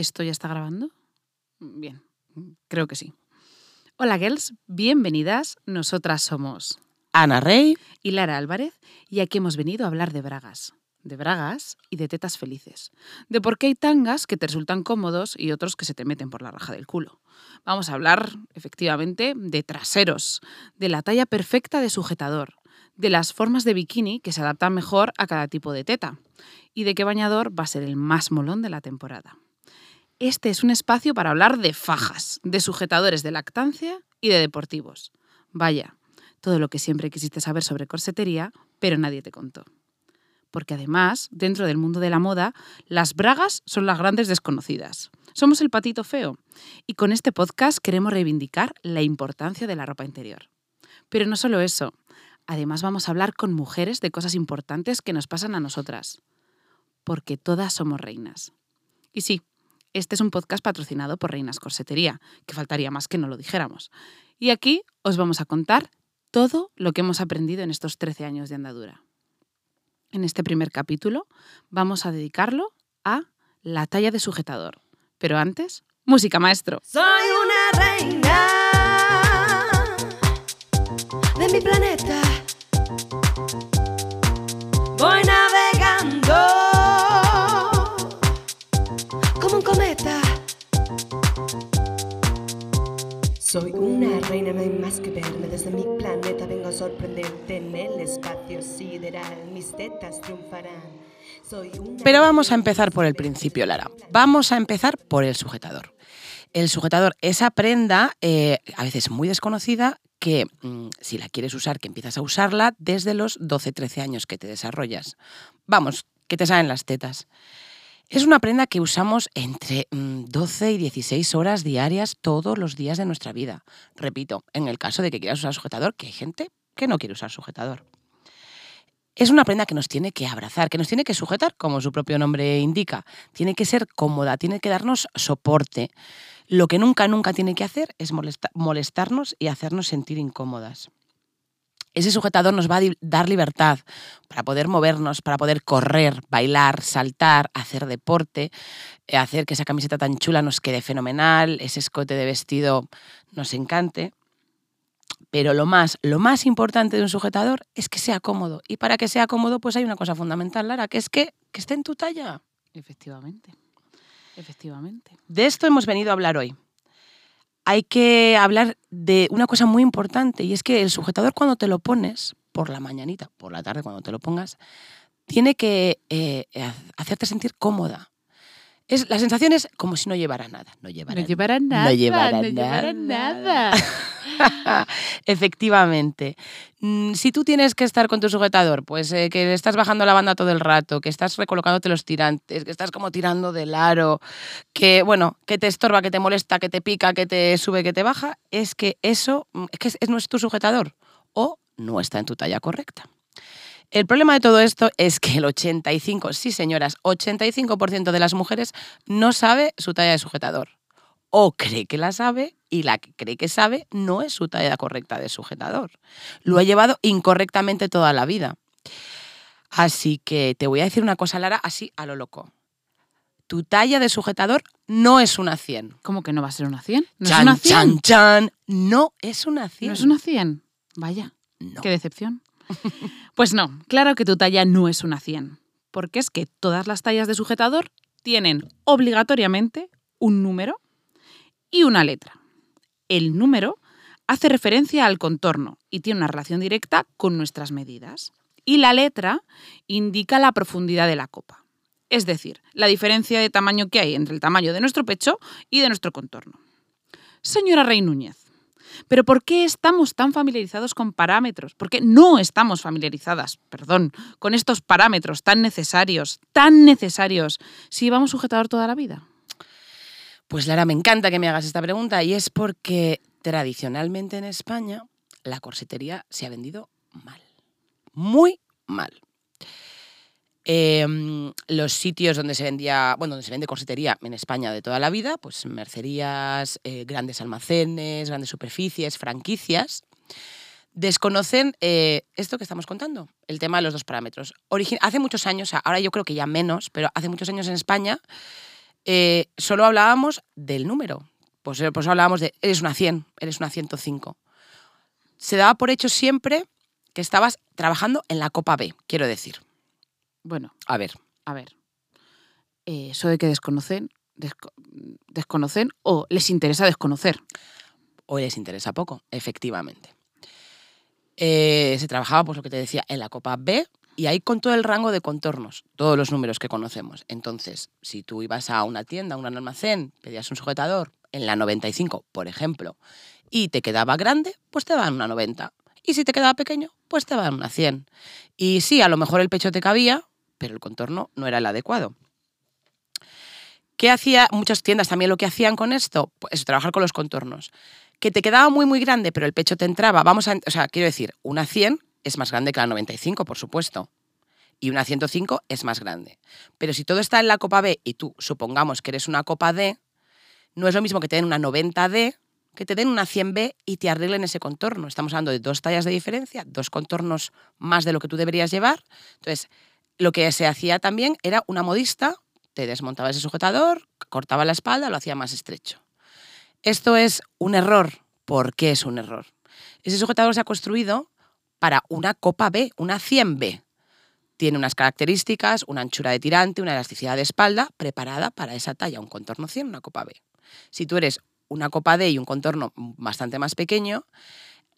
¿Esto ya está grabando? Bien, creo que sí. Hola, girls, bienvenidas. Nosotras somos Ana Rey y Lara Álvarez y aquí hemos venido a hablar de bragas. De bragas y de tetas felices. De por qué hay tangas que te resultan cómodos y otros que se te meten por la raja del culo. Vamos a hablar, efectivamente, de traseros, de la talla perfecta de sujetador, de las formas de bikini que se adaptan mejor a cada tipo de teta y de qué bañador va a ser el más molón de la temporada. Este es un espacio para hablar de fajas, de sujetadores de lactancia y de deportivos. Vaya, todo lo que siempre quisiste saber sobre corsetería, pero nadie te contó. Porque además, dentro del mundo de la moda, las bragas son las grandes desconocidas. Somos el patito feo. Y con este podcast queremos reivindicar la importancia de la ropa interior. Pero no solo eso. Además vamos a hablar con mujeres de cosas importantes que nos pasan a nosotras. Porque todas somos reinas. Y sí, este es un podcast patrocinado por Reinas Corsetería, que faltaría más que no lo dijéramos. Y aquí os vamos a contar todo lo que hemos aprendido en estos 13 años de andadura. En este primer capítulo vamos a dedicarlo a la talla de sujetador. Pero antes, música maestro. Soy una reina de mi planeta. Soy una reina, no hay más que verme desde mi planeta. Vengo a sorprenderte en el espacio sideral. Mis tetas triunfarán. Soy una Pero vamos a empezar por el principio, Lara. Vamos a empezar por el sujetador. El sujetador, esa prenda, eh, a veces muy desconocida, que mm, si la quieres usar, que empiezas a usarla desde los 12-13 años que te desarrollas. Vamos, que te salen las tetas. Es una prenda que usamos entre mm, 12 y 16 horas diarias todos los días de nuestra vida. Repito, en el caso de que quieras usar sujetador, que hay gente que no quiere usar sujetador. Es una prenda que nos tiene que abrazar, que nos tiene que sujetar, como su propio nombre indica. Tiene que ser cómoda, tiene que darnos soporte. Lo que nunca, nunca tiene que hacer es molesta- molestarnos y hacernos sentir incómodas. Ese sujetador nos va a dar libertad para poder movernos, para poder correr, bailar, saltar, hacer deporte, eh, hacer que esa camiseta tan chula nos quede fenomenal, ese escote de vestido nos encante. Pero lo más, lo más importante de un sujetador es que sea cómodo. Y para que sea cómodo, pues hay una cosa fundamental, Lara, que es que, que esté en tu talla. Efectivamente. Efectivamente. De esto hemos venido a hablar hoy. Hay que hablar de una cosa muy importante y es que el sujetador cuando te lo pones, por la mañanita, por la tarde cuando te lo pongas, tiene que eh, hacerte sentir cómoda. Es, la sensación es como si no llevara nada. No llevara No llevará nada. No llevará nada. nada. Efectivamente. Mm, Si tú tienes que estar con tu sujetador, pues eh, que estás bajando la banda todo el rato, que estás recolocándote los tirantes, que estás como tirando del aro, que bueno, que te estorba, que te molesta, que te pica, que te sube, que te baja, es que eso mm, es que no es tu sujetador o no está en tu talla correcta. El problema de todo esto es que el 85, sí señoras, 85% de las mujeres no sabe su talla de sujetador. O cree que la sabe y la que cree que sabe no es su talla correcta de sujetador. Lo ha llevado incorrectamente toda la vida. Así que te voy a decir una cosa, Lara, así a lo loco. Tu talla de sujetador no es una 100. ¿Cómo que no va a ser una 100? ¿No chan, es una 100? chan, chan. No es una 100. ¿No es una 100? Vaya, No. qué decepción. pues no, claro que tu talla no es una 100. Porque es que todas las tallas de sujetador tienen obligatoriamente un número y una letra. El número hace referencia al contorno y tiene una relación directa con nuestras medidas. Y la letra indica la profundidad de la copa. Es decir, la diferencia de tamaño que hay entre el tamaño de nuestro pecho y de nuestro contorno. Señora Rey Núñez, ¿pero por qué estamos tan familiarizados con parámetros? ¿Por qué no estamos familiarizadas, perdón, con estos parámetros tan necesarios, tan necesarios, si llevamos sujetador toda la vida? Pues Lara, me encanta que me hagas esta pregunta y es porque tradicionalmente en España la corsetería se ha vendido mal. Muy mal. Em, los sitios donde se vendía, bueno, donde se vende corsetería en España de toda la vida, pues mercerías, eh, grandes almacenes, grandes superficies, franquicias, desconocen eh, esto que estamos contando, el tema de los dos parámetros. Hace muchos años, ahora yo creo que ya menos, pero hace muchos años en España eh, solo hablábamos del número. Pues, pues hablábamos de, eres una 100, eres una 105. Se daba por hecho siempre que estabas trabajando en la Copa B, quiero decir. Bueno, A ver, a ver. eh, eso de que desconocen, desco- desconocen o les interesa desconocer. hoy les interesa poco, efectivamente. Eh, se trabajaba, pues lo que te decía, en la Copa B y ahí con todo el rango de contornos, todos los números que conocemos. Entonces, si tú ibas a una tienda, a un almacén, pedías un sujetador en la 95, por ejemplo, y te quedaba grande, pues te daban una 90. Y si te quedaba pequeño, pues te daban una 100. Y sí, a lo mejor el pecho te cabía, pero el contorno no era el adecuado. ¿Qué hacía muchas tiendas también lo que hacían con esto? Pues trabajar con los contornos. Que te quedaba muy, muy grande, pero el pecho te entraba. Vamos a, o sea, quiero decir, una 100 es más grande que la 95, por supuesto. Y una 105 es más grande. Pero si todo está en la copa B y tú supongamos que eres una copa D, no es lo mismo que te den una 90D que te den una 100B y te arreglen ese contorno. Estamos hablando de dos tallas de diferencia, dos contornos más de lo que tú deberías llevar. Entonces, lo que se hacía también era una modista, te desmontaba ese sujetador, cortaba la espalda, lo hacía más estrecho. Esto es un error. ¿Por qué es un error? Ese sujetador se ha construido para una copa B, una 100B. Tiene unas características, una anchura de tirante, una elasticidad de espalda preparada para esa talla, un contorno 100, una copa B. Si tú eres una copa D y un contorno bastante más pequeño,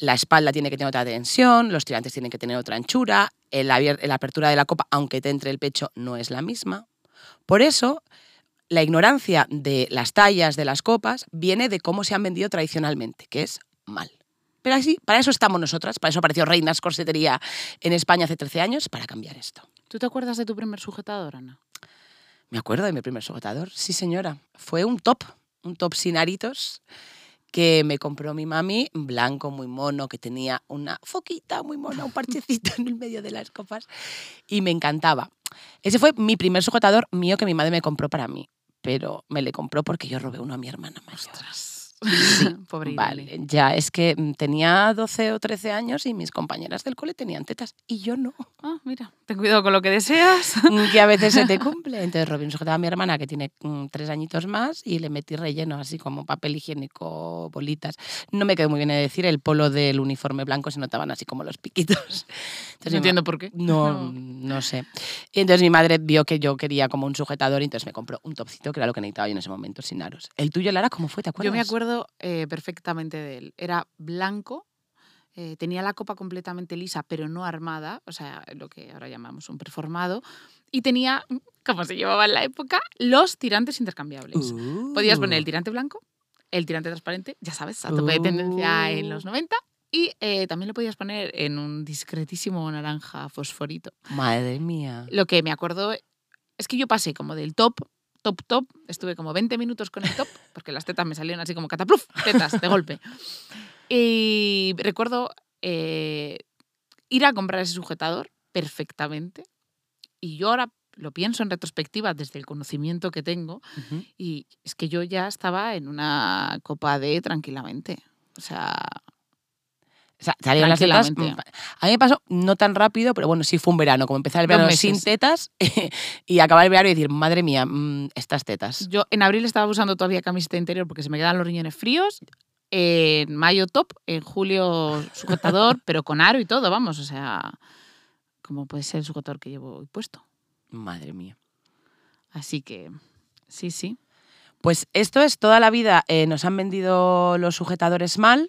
la espalda tiene que tener otra tensión, los tirantes tienen que tener otra anchura, la apertura de la copa, aunque te entre el pecho, no es la misma. Por eso, la ignorancia de las tallas de las copas viene de cómo se han vendido tradicionalmente, que es mal. Pero así, para eso estamos nosotras, para eso apareció Reinas Corsetería en España hace 13 años, para cambiar esto. ¿Tú te acuerdas de tu primer sujetador, Ana? Me acuerdo de mi primer sujetador, sí señora. Fue un top, un top sin aritos que me compró mi mami, blanco, muy mono, que tenía una foquita muy mona, un parchecito en el medio de las copas y me encantaba. Ese fue mi primer sujetador mío que mi madre me compró para mí, pero me le compró porque yo robé uno a mi hermana mayor. Pobre. Vale, ya es que mm, tenía 12 o 13 años y mis compañeras del cole tenían tetas y yo no. Ah, mira, ten cuidado con lo que deseas. que a veces se te cumple. Entonces Robin sujetaba a mi hermana que tiene mm, tres añitos más y le metí relleno así como papel higiénico, bolitas. No me quedó muy bien de decir, el polo del uniforme blanco se notaban así como los piquitos. Entonces, No entiendo por qué. No, no sé. Y entonces mi madre vio que yo quería como un sujetador y entonces me compró un topcito que era lo que necesitaba yo en ese momento, sin aros. ¿El tuyo, Lara, cómo fue? ¿Te acuerdas? Yo me acuerdo eh, perfectamente de él. Era blanco, eh, tenía la copa completamente lisa, pero no armada, o sea, lo que ahora llamamos un performado, y tenía, como se llevaba en la época, los tirantes intercambiables. Podías poner el Uh. tirante blanco, el tirante transparente, ya sabes, a tope de tendencia en los Uh. 90, y eh, también lo podías poner en un discretísimo naranja fosforito. Madre mía. Lo que me acuerdo es que yo pasé como del top, top, top, estuve como 20 minutos con el top, porque las tetas me salieron así como catapluf, tetas de golpe. Y recuerdo eh, ir a comprar ese sujetador perfectamente. Y yo ahora lo pienso en retrospectiva desde el conocimiento que tengo, Ujú. y es que yo ya estaba en una copa D tranquilamente. O sea, Salieron las tetas. Tranquilamente. mm, A mí me pasó no tan rápido, pero bueno, sí fue un verano, como empezar el verano sin tetas y acabar el verano y decir, madre mía, mm, estas tetas. Yo en abril estaba usando todavía camiseta interior porque se me quedan los riñones fríos. En mayo top, en julio sujetador, pero con aro y todo, vamos. O sea, como puede ser el sujetador que llevo hoy puesto. Madre mía. Así que, sí, sí. Pues esto es toda la vida, eh, nos han vendido los sujetadores mal,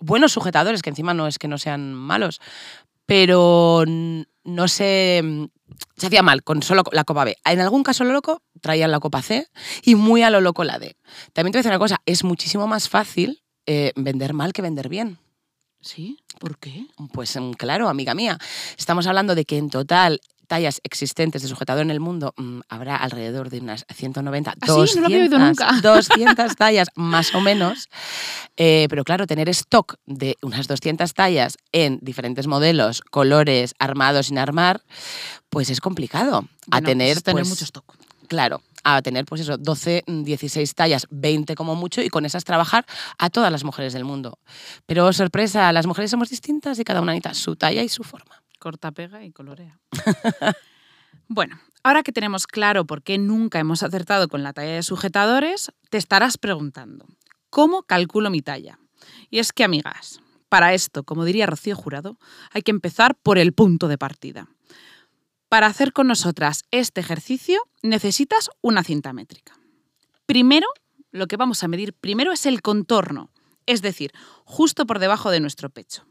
buenos sujetadores, que encima no es que no sean malos, pero no se, mm, se hacía mal con solo la copa B. En algún caso lo loco traían la copa C y muy a lo loco la D. También te voy a decir una cosa, es muchísimo más fácil eh, vender mal que vender bien. ¿Sí? ¿Por qué? Pues mm, claro, amiga mía, estamos hablando de que en total tallas existentes de sujetador en el mundo mm, habrá alrededor de unas 190, ¿Ah, sí? No lo 200, había oído nunca. 200 tallas más o menos. Eh, pero claro, tener stock de unas 200 tallas en diferentes modelos, colores, armados, sin armar, pues es complicado. a Bueno, pues tener, es tener pues, mucho stock. Claro, a tener pues eso, 12, mm, 16 tallas, 20 como mucho, y con esas trabajar a todas las mujeres del mundo. Pero sorpresa, las mujeres somos distintas y cada una necesita su talla y su forma. Corta, pega y colorea. bueno, Ahora que tenemos claro por qué nunca hemos acertado con la talla de sujetadores, te estarás preguntando, ¿cómo calculo mi talla? Y es que, amigas, para esto, como diría Rocío Jurado, hay que empezar por el punto de partida. Para hacer con nosotras este ejercicio necesitas una cinta métrica. Primero, lo que vamos a medir primero es el contorno, es decir, justo por debajo de nuestro pecho.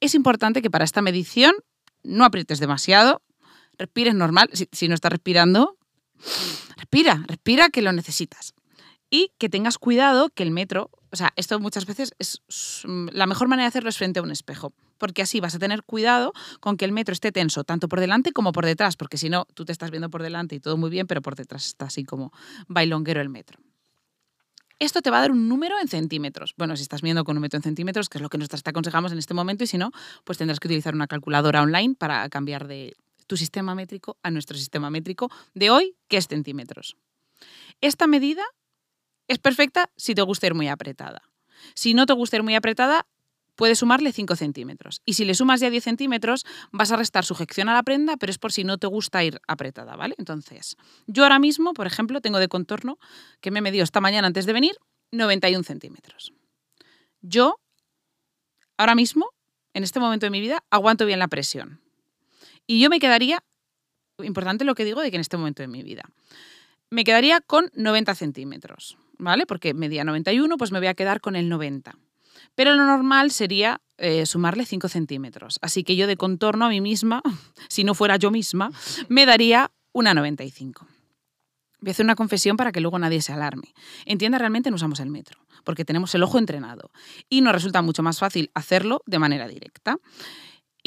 Es importante que para esta medición no aprietes demasiado, respires normal. Si, no estás respirando, respira, respira que lo necesitas. Y que tengas cuidado que el metro, o sea, esto muchas veces es la mejor manera de hacerlo es frente a un espejo, porque así vas a tener cuidado con que el metro esté tenso, tanto por delante como por detrás, porque si no, tú te estás viendo por delante y todo muy bien, pero por detrás está así como bailonguero el metro. Esto te va a dar un número en centímetros. Bueno, si estás viendo con un metro en centímetros, que es lo que nosotros te aconsejamos en este momento, y si no, pues tendrás que utilizar una calculadora online para cambiar de, tu sistema métrico a nuestro sistema métrico de hoy, que es centímetros. Esta medida es perfecta si te gusta ir muy apretada. Si no te gusta ir muy apretada, puedes sumarle 5 centímetros. Y si le sumas ya 10 centímetros, vas a restar sujeción a la prenda, pero es por si no te gusta ir apretada, ¿vale? Entonces, yo ahora mismo, por ejemplo, tengo de contorno, que me he medido esta mañana antes de venir, 91 centímetros. Yo, ahora mismo, en este momento de mi vida, aguanto bien la presión. Y yo me quedaría, importante lo que digo de que en este momento de mi vida, me quedaría con 90 centímetros, ¿vale? Porque medía 91, pues me voy a quedar con el 90. Pero lo normal sería eh, sumarle 5 centímetros. Así que yo de contorno a mí misma, si no fuera yo misma, me daría una 95. Voy a hacer una confesión para que luego nadie se alarme. En tienda realmente no usamos el metro, porque tenemos el ojo entrenado y nos resulta mucho más fácil hacerlo de manera directa.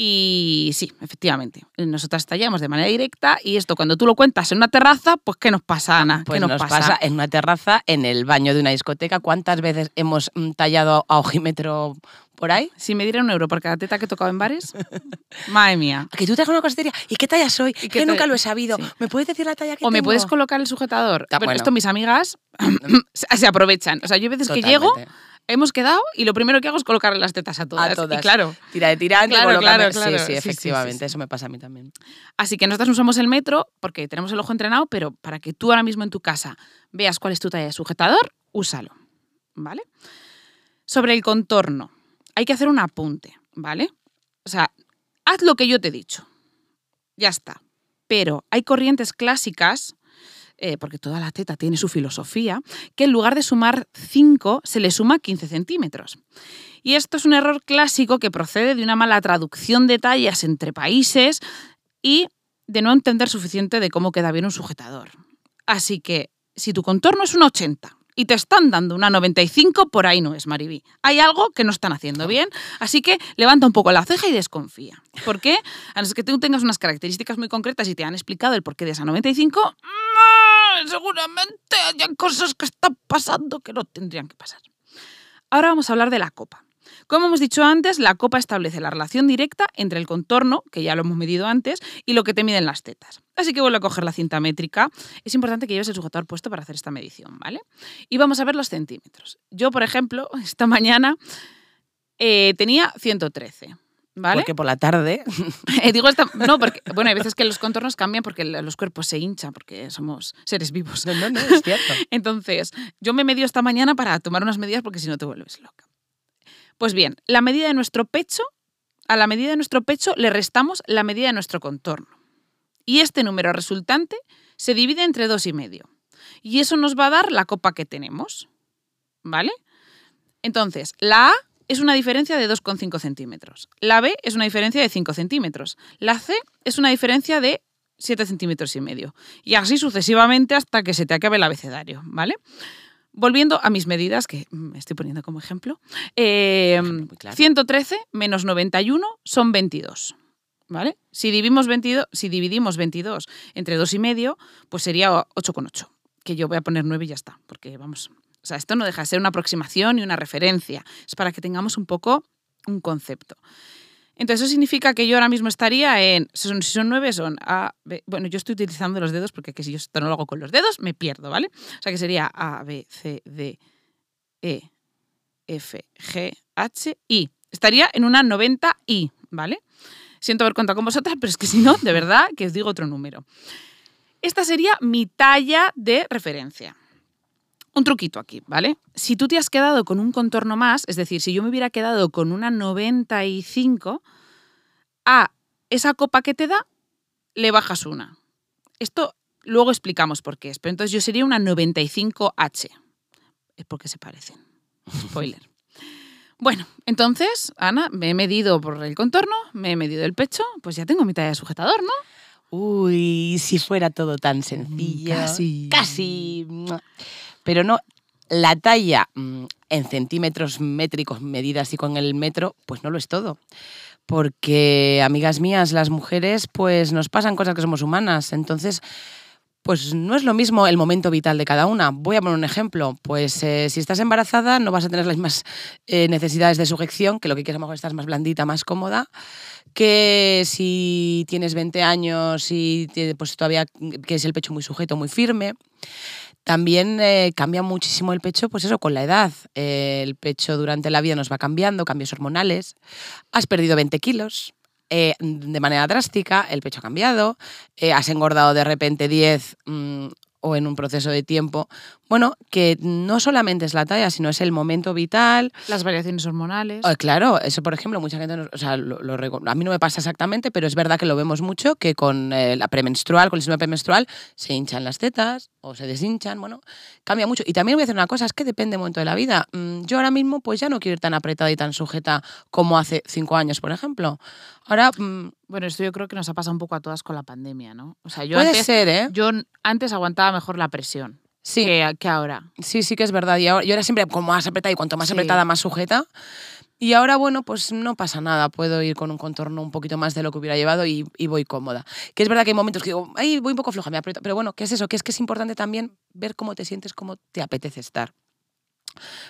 Y sí, efectivamente, nosotras tallamos de manera directa y esto cuando tú lo cuentas en una terraza, pues ¿qué nos pasa, Ana? Pues ¿Qué nos, pasa? en una terraza, en el baño de una discoteca. ¿Cuántas veces hemos mm, tallado a ojímetro por ahí? Si me diera un euro por cada teta que he tocado en bares, madre mía. Que tú te hagas una cositería. ¿Y qué talla soy? ¿Y que nunca lo he sabido. ¿Me puedes decir la talla que O me puedes colocar el sujetador. Esto mis amigas se aprovechan. O sea, yo hay veces que llego hemos quedado y lo primero que hago es colocarle las tetas a todas. A todas. Y claro. Tira de tirar, claro, claro, claro, Sí, sí, efectivamente, eso me pasa a mí también. Así que nosotros usamos el metro porque tenemos el ojo entrenado, pero para que tú ahora mismo en tu casa veas cuál es tu talla de sujetador, úsalo. ¿Vale? Sobre el contorno, hay que hacer un apunte, ¿vale? O sea, haz lo que yo te he dicho. Ya está. Pero hay corrientes clásicas eh, porque toda la teta tiene su filosofía, que en lugar de sumar 5 se le suma 15 centímetros. Y esto es un error clásico que procede de una mala traducción de tallas entre países y de no entender suficiente de cómo queda bien un sujetador. Así que si tu contorno es un 80 y te están dando una 95, por ahí no es, Maribí. Hay algo que no están haciendo bien, así que levanta un poco la ceja y desconfía. ¿Por qué? A no ser que tú tengas unas características muy concretas y te han explicado el porqué de esa 95, seguramente hay cosas que están pasando que no tendrían que pasar. Ahora vamos a hablar de la copa. Como hemos dicho antes, la copa establece la relación directa entre el contorno, que ya lo hemos medido antes, y lo que te miden las tetas. Así que vuelvo a coger la cinta métrica. Es importante que lleves el sujetador puesto para hacer esta medición, ¿vale? Y vamos a ver los centímetros. Yo, por ejemplo, esta mañana eh, tenía 113. Porque por la tarde. Eh, digo no, porque, bueno, hay veces que los contornos cambian porque los cuerpos se hinchan, porque somos seres vivos. No, no, no es cierto. Entonces, yo me medio esta mañana para tomar unas medidas porque si no te vuelves loca. Pues bien, la medida de nuestro pecho, a la medida de nuestro pecho le restamos la medida de nuestro contorno. Y este número resultante se divide entre dos y medio. Y eso nos va a dar la copa que tenemos. ¿Vale? Entonces, la A es una diferencia de 2,5 centímetros. La B es una diferencia de 5 centímetros. La C es una diferencia de 7 centímetros y medio. Y así sucesivamente hasta que se te acabe el abecedario, ¿vale? Volviendo a mis medidas, que me estoy poniendo como ejemplo, 113 eh, menos 91 son 22. ¿Vale? Si dividimos 22, si dividimos 22 entre 2 y medio, pues sería 8,8. Que yo voy a poner 9 y ya está, porque vamos, sea, esto no deja de ser una aproximación y una referencia. Es para que tengamos un poco un concepto. Entonces, eso significa que yo ahora mismo estaría en. Si son, nueve, son A, B. Bueno, yo estoy utilizando los dedos porque que si yo esto no lo hago con los dedos, me pierdo, ¿vale? O sea, que sería A, B, C, D, E, F, G, H, I. Estaría en una 90 I, ¿vale? Siento haber contado con vosotras, pero es que si no, de verdad, que os digo otro número. Esta sería mi talla de referencia. Un truquito aquí, ¿vale? Si tú te has quedado con un contorno más, es decir, si yo me hubiera quedado con una 95, a esa copa que te da, le bajas una. Esto luego explicamos por qué es, pero entonces yo sería una 95H. Es porque se parecen. Spoiler. Bueno, entonces, Ana, me he medido por el contorno, me he medido el pecho, pues ya tengo mi talla de sujetador, ¿no? Uy, si fuera todo tan sencillo. Casi. Casi. Pero no, la talla mm, en centímetros métricos medidas y con el metro, pues no lo es todo. Porque, amigas mías, las mujeres, pues nos pasan cosas que somos humanas. Entonces, pues no es lo mismo el momento vital de cada una. Voy a poner un ejemplo. Pues eh, si estás embarazada no vas a tener las mismas eh, necesidades de sujeción, que lo que quieres a lo mejor estás más blandita, más cómoda, que si tienes 20 años y pues todavía quieres el pecho muy sujeto, muy firme. También eh, cambia muchísimo el pecho, pues eso, con la edad. El pecho durante la vida nos va cambiando, cambios hormonales. Has perdido 20 kilos eh, de manera drástica, el pecho ha cambiado, eh, has engordado de repente 10 mm, o en un proceso de tiempo. Bueno, que no solamente es la talla, sino es el momento vital, Las variaciones hormonales. Ah, claro, eso por ejemplo, mucha gente, no- o sea, lo- lo a mí no me pasa exactamente, pero es verdad que lo vemos mucho, que con eh, la premenstrual, con el síndrome premenstrual, se hinchan las tetas o se deshinchan, bueno, cambia mucho. Y también voy a decir una cosa, es que depende del momento de la vida. Mm, Yo ahora mismo pues ya no quiero ir tan apretada y tan sujeta como hace cinco años, por ejemplo. Ahora, mm, Bueno, esto yo creo que nos ha pasado un poco a todas con la pandemia, ¿no? O sea, yo puede antes, ser, ¿eh? yo antes aguantaba mejor la presión Sí. que, que ahora. Sí, sí que es verdad. Y ahora, yo era siempre como más apretada y cuanto más Sí. apretada, más sujeta. Y ahora, bueno, pues no pasa nada. Puedo ir con un contorno un poquito más de lo que hubiera llevado y, y voy cómoda. Que es verdad que hay momentos que digo, ay, voy un poco floja, me aprieto. Pero bueno, ¿qué es eso? Que es que es importante también ver cómo te sientes, cómo te apetece estar.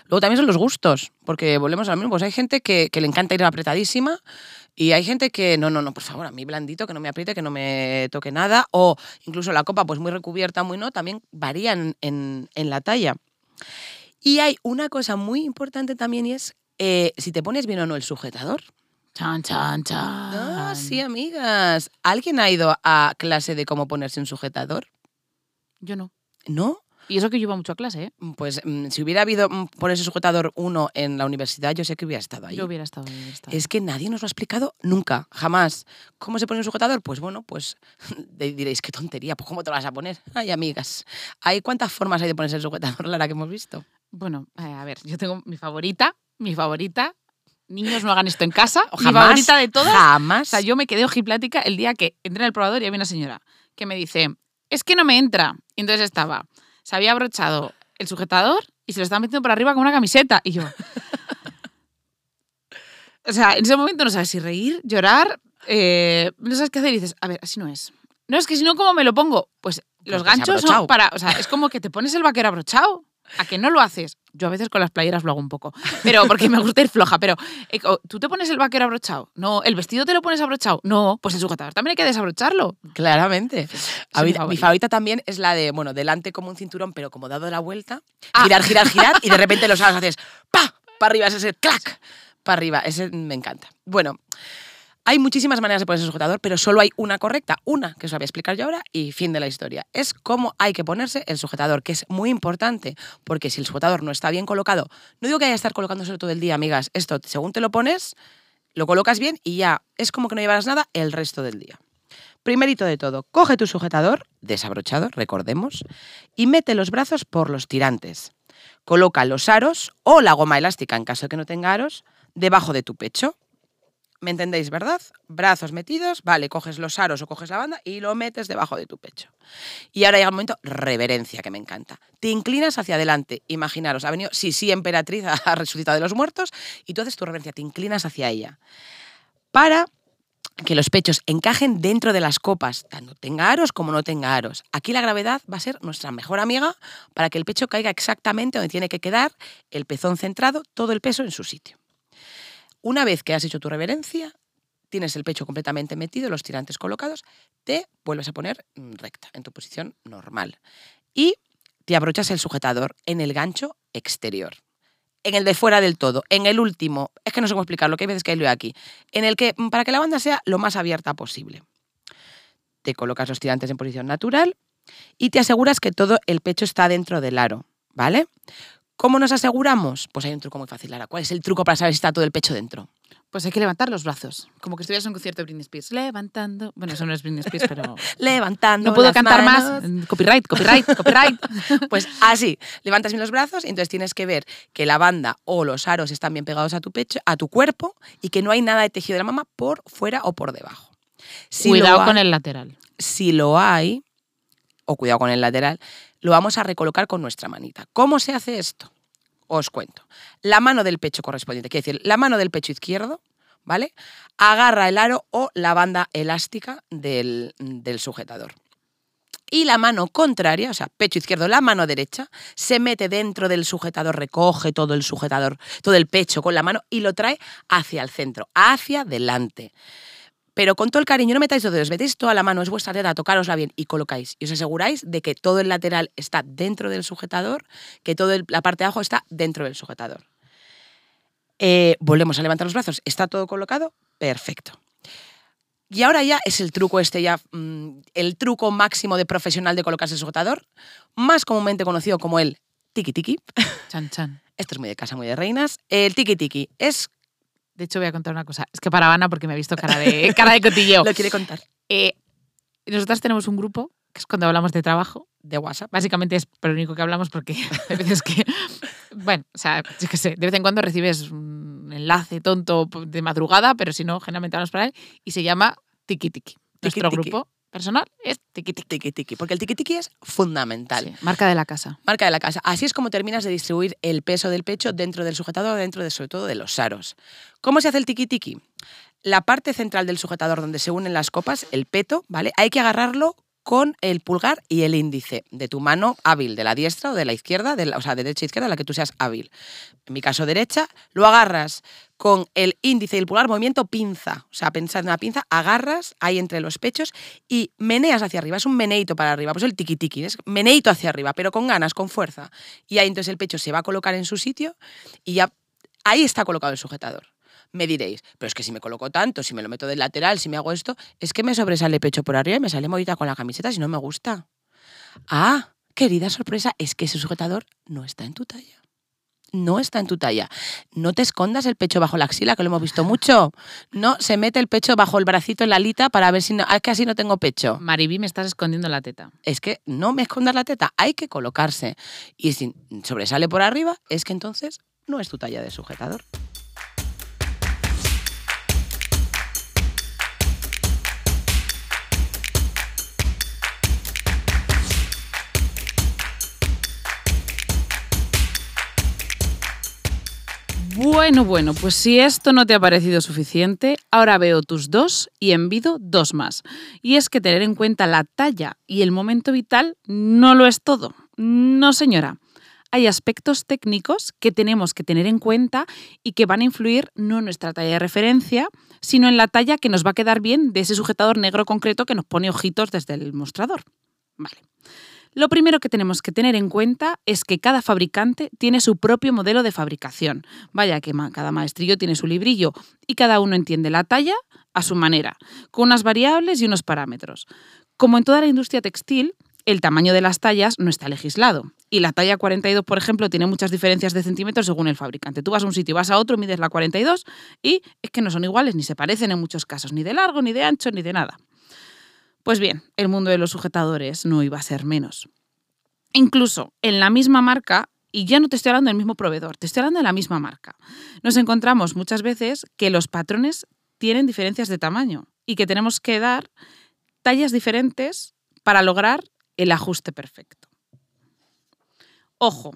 Luego también son los gustos, porque volvemos a lo mismo. Pues hay gente que, que le encanta ir apretadísima y hay gente que, no, no, no, por favor, a mí blandito, que no me apriete, que no me toque nada. O incluso la copa, pues muy recubierta, muy no, también varían en, en la talla. Y hay una cosa muy importante también y es eh, si te pones bien o no el sujetador. Chan, chan, chan. Ah, sí, amigas. ¿Alguien ha ido a clase de cómo ponerse un sujetador? Yo no. ¿No? Y eso que yo iba mucho a clase, ¿eh? Pues mm, si hubiera habido mm, ponerse sujetador uno en la universidad, yo sé que hubiera estado ahí. Yo hubiera estado. hubiera estado. Es que nadie nos lo ha explicado nunca, jamás. ¿Cómo se pone un sujetador? Pues bueno, pues diréis, qué tontería, pues ¿cómo te lo vas a poner? Ay, amigas, ¿hay cuántas formas hay de ponerse el sujetador, Lara, que hemos visto? Bueno, eh, a ver, yo tengo mi favorita, mi favorita. Niños no hagan esto en casa. mi Jamás, favorita de todas. Jamás. O sea, yo me quedé ojiplática el día que entré en el probador y había una señora que me dice, es que no me entra. Y entonces estaba, se había abrochado el sujetador y se lo estaba metiendo por arriba con una camiseta. Y yo... o sea, en ese momento no sabes si reír, llorar, eh, no sabes qué hacer y dices, a ver, así no es. No, es que si no, ¿cómo me lo pongo? Pues los Porque ganchos son para... O sea, es como que te pones el vaquero abrochado. ¿A que no lo haces? Yo a veces con las playeras lo hago un poco, pero porque me gusta ir floja. Pero eh, ¿tú te pones el vaquero abrochado? No. ¿El vestido te lo pones abrochado? No. Pues el sujetador también hay que desabrocharlo. Claramente. A mi favorita. también es la de, bueno, delante como un cinturón, pero como dado la vuelta, Ah. girar, girar, girar, y de repente los alas haces ¡pa! Para arriba, ese es el clac, para arriba. Ese me encanta. Bueno, hay muchísimas maneras de ponerse el sujetador, pero solo hay una correcta, una que os voy a explicar yo ahora y fin de la historia. Es cómo hay que ponerse el sujetador, que es muy importante, porque si el sujetador no está bien colocado, no digo que haya que estar colocándoselo todo el día, amigas, esto según te lo pones, lo colocas bien y ya es como que no llevarás nada el resto del día. Primerito de todo, coge tu sujetador, desabrochado, recordemos, y mete los brazos por los tirantes. Coloca los aros o la goma elástica, en caso de que no tenga aros, debajo de tu pecho. ¿Me entendéis, verdad? Brazos metidos, vale, coges los aros o coges la banda y lo metes debajo de tu pecho. Y ahora llega el momento, reverencia, que me encanta. Te inclinas hacia adelante, imaginaros, ha venido, sí, sí, emperatriz, ha resucitado de los muertos, y tú haces tu reverencia, te inclinas hacia ella. Para que los pechos encajen dentro de las copas, tanto tenga aros como no tenga aros. Aquí la gravedad va a ser nuestra mejor amiga para que el pecho caiga exactamente donde tiene que quedar, el pezón centrado, todo el peso en su sitio. Una vez que has hecho tu reverencia, tienes el pecho completamente metido, los tirantes colocados, te vuelves a poner mm, recta, en tu posición normal. Y te abrochas el sujetador en el gancho exterior. En el de fuera del todo, en el último, es que no sé cómo explicarlo, que hay veces que hay aquí, en el que, mm, para que la banda sea lo más abierta posible. Te colocas los tirantes en posición natural y te aseguras que todo el pecho está dentro del aro, ¿vale? ¿Cómo nos aseguramos? Pues hay un truco muy fácil, Lara. ¿Cuál es el truco para saber si está todo el pecho dentro? Pues hay que levantar los brazos, como que estuvieras en un concierto de Britney Spears. Levantando. Bueno, eso no es Britney Spears, pero. Levantando. No puedo las cantar manos. más. Copyright, copyright, copyright. Pues así, levantas bien los brazos y entonces tienes que ver que la banda o los aros están bien pegados a tu pecho, a tu cuerpo y que no hay nada de tejido de la mama por fuera o por debajo. Si Cuidado con el lateral. Si lo hay, o cuidado con el lateral, lo vamos a recolocar con nuestra manita. ¿Cómo se hace esto? Os cuento. La mano del pecho correspondiente, quiere decir, la mano del pecho izquierdo, ¿vale? Agarra el aro o la banda elástica del, del sujetador. Y la mano contraria, o sea, pecho izquierdo, la mano derecha, se mete dentro del sujetador, recoge todo el sujetador, todo el pecho con la mano y lo trae hacia el centro, hacia adelante. Pero con todo el cariño, no metáis los dedos, metéis toda la mano, es vuestra teta, tocárosla bien y colocáis. Y os aseguráis de que todo el lateral está dentro del sujetador, que toda la parte de abajo está dentro del sujetador. Eh, volvemos a levantar los brazos. ¿Está todo colocado? Perfecto. Y ahora ya es el truco este, ya mm, el truco máximo de profesional de colocarse el sujetador, más comúnmente conocido como el tiki tiki. Chan, chan. Esto es muy de casa, muy de reinas. El tiki tiki es. De hecho, voy a contar una cosa. Es que para Habana, porque me ha visto cara de, cara de cotilleo. Lo quiere contar. Eh, nosotras tenemos un grupo, que es cuando hablamos de trabajo. De WhatsApp. Básicamente es lo único que hablamos porque hay veces que, bueno, o sea, yo qué sé, de vez en cuando recibes un enlace tonto de madrugada, pero si no, generalmente hablamos para él y se llama Tiki Tiki. Nuestro Tiki. grupo personal es Tiki Tiki. Tiki tiki. Porque el tiki tiki es fundamental. Sí, marca de la casa. Marca de la casa. Así es como terminas de distribuir el peso del pecho dentro del sujetador, dentro de, sobre todo de los aros. ¿Cómo se hace el tiki tiki? La parte central del sujetador donde se unen las copas, el peto, ¿vale? Hay que agarrarlo con el pulgar y el índice de tu mano hábil, de la diestra o de la izquierda, de la- o sea, de derecha a izquierda, la que tú seas hábil. En mi caso, derecha, lo agarras con el índice y el pulgar, movimiento pinza. O sea, pensad en una pinza, agarras ahí entre los pechos y meneas hacia arriba. Es un meneito para arriba, pues el tiki, es meneito hacia arriba, pero con ganas, con fuerza. Y ahí entonces el pecho se va a colocar en su sitio y ya ahí está colocado el sujetador. Me diréis, pero es que si me coloco tanto, si me lo meto del lateral, si me hago esto, es que me sobresale pecho por arriba y me sale movida con la camiseta si no me gusta. Ah, querida sorpresa, es que ese sujetador no está en tu talla. No está en tu talla. No te escondas el pecho bajo la axila, que lo hemos visto mucho. No, se mete el pecho bajo el bracito en la alita para ver si no. Es que así no tengo pecho. Mariby, me estás escondiendo la teta. Es que no me escondas la teta, hay que colocarse. Y si sobresale por arriba, es que entonces no es tu talla de sujetador. Bueno, bueno, pues si esto no te ha parecido suficiente, ahora veo tus dos y envido dos más. Y es que tener en cuenta la talla y el momento vital no lo es todo. No, señora. Hay aspectos técnicos que tenemos que tener en cuenta y que van a influir no en nuestra talla de referencia, sino en la talla que nos va a quedar bien de ese sujetador negro concreto que nos pone ojitos desde el mostrador. Vale. Lo primero que tenemos que tener en cuenta es que cada fabricante tiene su propio modelo de fabricación. Vaya que cada maestrillo tiene su librillo y cada uno entiende la talla a su manera, con unas variables y unos parámetros. Como en toda la industria textil, el tamaño de las tallas no está legislado. Y la talla 42, por ejemplo, tiene muchas diferencias de centímetros según el fabricante. Tú vas a un sitio, vas a otro, mides la 42 y es que no son iguales, ni se parecen en muchos casos, ni de largo, ni de ancho, ni de nada. Pues bien, el mundo de los sujetadores no iba a ser menos. Incluso en la misma marca, y ya no te estoy hablando del mismo proveedor, te estoy hablando de la misma marca, nos encontramos muchas veces que los patrones tienen diferencias de tamaño y que tenemos que dar tallas diferentes para lograr el ajuste perfecto. Ojo,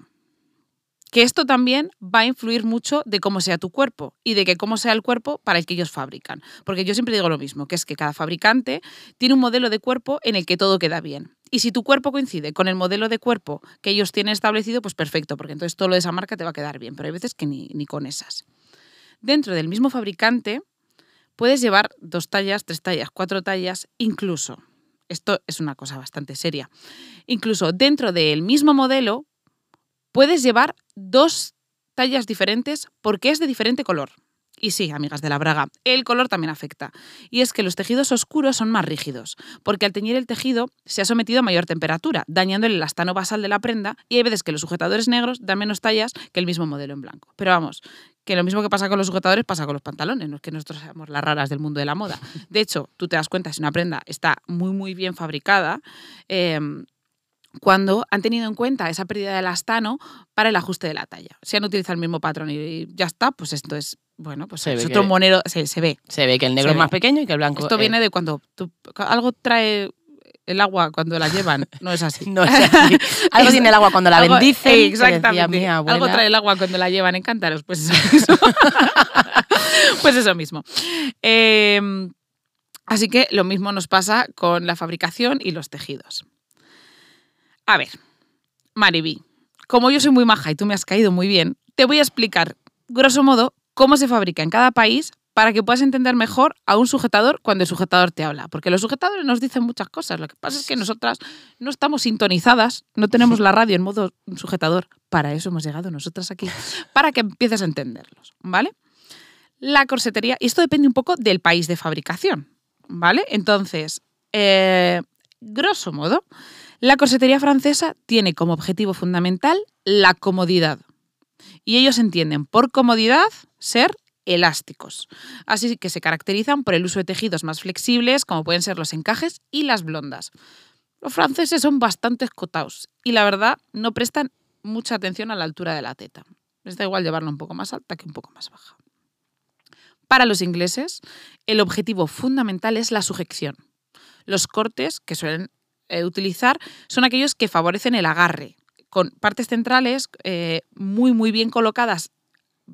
que esto también va a influir mucho de cómo sea tu cuerpo y de que cómo sea el cuerpo para el que ellos fabrican. Porque yo siempre digo lo mismo, que es que cada fabricante tiene un modelo de cuerpo en el que todo queda bien. Y si tu cuerpo coincide con el modelo de cuerpo que ellos tienen establecido, pues perfecto, porque entonces todo lo de esa marca te va a quedar bien, pero hay veces que ni, ni con esas. Dentro del mismo fabricante puedes llevar dos tallas, tres tallas, cuatro tallas, incluso, esto es una cosa bastante seria, incluso dentro del mismo modelo puedes llevar dos tallas diferentes porque es de diferente color. Y sí, amigas de la braga, el color también afecta. Y es que los tejidos oscuros son más rígidos, porque al teñir el tejido se ha sometido a mayor temperatura, dañando el elastano basal de la prenda, y hay veces que los sujetadores negros dan menos tallas que el mismo modelo en blanco. Pero vamos, que lo mismo que pasa con los sujetadores pasa con los pantalones, no es que nosotros seamos las raras del mundo de la moda. De hecho, tú te das cuenta si una prenda está muy, muy bien fabricada, eh, cuando han tenido en cuenta esa pérdida de elastano para el ajuste de la talla. Si han utilizado el mismo patrón y ya está, pues esto es, bueno, pues Se es otro monero, se, se ve. Se ve que el negro Se es más ve. pequeño y que el blanco. Esto viene de cuando tú- algo trae el agua cuando la llevan, no es así. No es así. Algo tiene el agua cuando la Algo- bendicen. que Exactamente. decía. Algo trae el agua cuando la llevan en cántaros, pues eso mismo. pues eso mismo. Eh, así que lo mismo nos pasa con la fabricación y los tejidos. A ver, Mariby, como yo soy muy maja y tú me has caído muy bien, te voy a explicar, grosso modo, cómo se fabrica en cada país para que puedas entender mejor a un sujetador cuando el sujetador te habla. Porque los sujetadores nos dicen muchas cosas. Lo que pasa es que nosotras no estamos sintonizadas, no tenemos la radio en modo sujetador. Para eso hemos llegado nosotras aquí, para que empieces a entenderlos, ¿vale? La corsetería, y esto depende un poco del país de fabricación, ¿vale? Entonces, eh, grosso modo, la corsetería francesa tiene como objetivo fundamental la comodidad. Y ellos entienden por comodidad ser elásticos. Así que se caracterizan por el uso de tejidos más flexibles, como pueden ser los encajes y las blondas. Los franceses son bastante escotados y la verdad no prestan mucha atención a la altura de la teta. Les da igual llevarla un poco más alta que un poco más baja. Para los ingleses, el objetivo fundamental es la sujeción. Los cortes que suelen eh, utilizar son aquellos que favorecen el agarre, con partes centrales eh, muy, muy bien colocadas,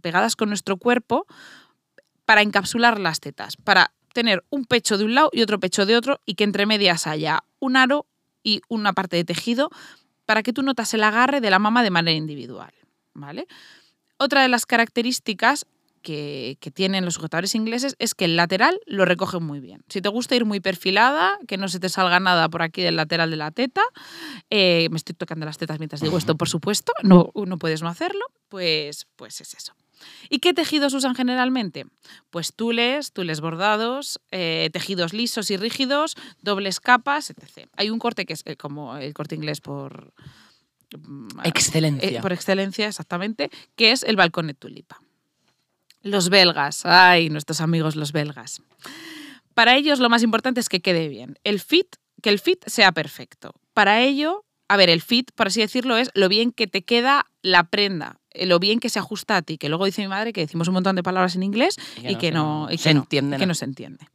pegadas con nuestro cuerpo, para encapsular las tetas, para tener un pecho de un lado y otro pecho de otro, y que entre medias haya un aro y una parte de tejido, para que tú notas el agarre de la mama de manera individual. ¿vale? Otra de las características que, que, tienen los sujetadores ingleses es que el lateral lo recogen muy bien. Si te gusta ir muy perfilada, que no se te salga nada por aquí del lateral de la teta, eh, me estoy tocando las tetas mientras digo esto, por supuesto, no, no puedes no hacerlo, pues, pues es eso. ¿Y qué tejidos usan generalmente? Pues tules, tules bordados, eh, tejidos lisos y rígidos, dobles capas, etc. Hay un corte que es eh, como el corte inglés por... Excelencia. Eh, por excelencia, exactamente, que es el balconet tulipa. Los belgas, ay, nuestros amigos los belgas. Para ellos lo más importante es que quede bien. El fit, que el fit sea perfecto. Para ello, a ver, el fit, por así decirlo, es lo bien que te queda la prenda, lo bien que se ajusta a ti, que luego dice mi madre que decimos un montón de palabras en inglés y que no, y que se no, entiende. que no se entiende.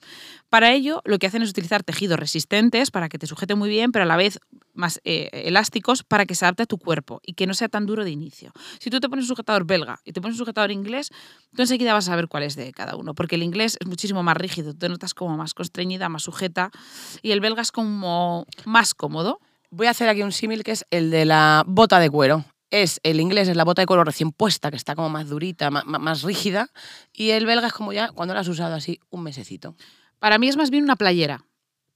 Para ello, lo que hacen es utilizar tejidos resistentes para que te sujete muy bien, pero a la vez más eh, elásticos para que se adapte a tu cuerpo y que no sea tan duro de inicio. Si tú te pones un sujetador belga y te pones un sujetador inglés, tú enseguida vas a saber cuál es de cada uno, porque el inglés es muchísimo más rígido, te notas como más constreñida, más sujeta, y el belga es como más cómodo. Voy a hacer aquí un símil que es el de la bota de cuero. Es el inglés es la bota de cuero recién puesta, que está como más durita, más, más rígida, y el belga es como ya cuando la has usado así un mesecito. Para mí es más bien una playera.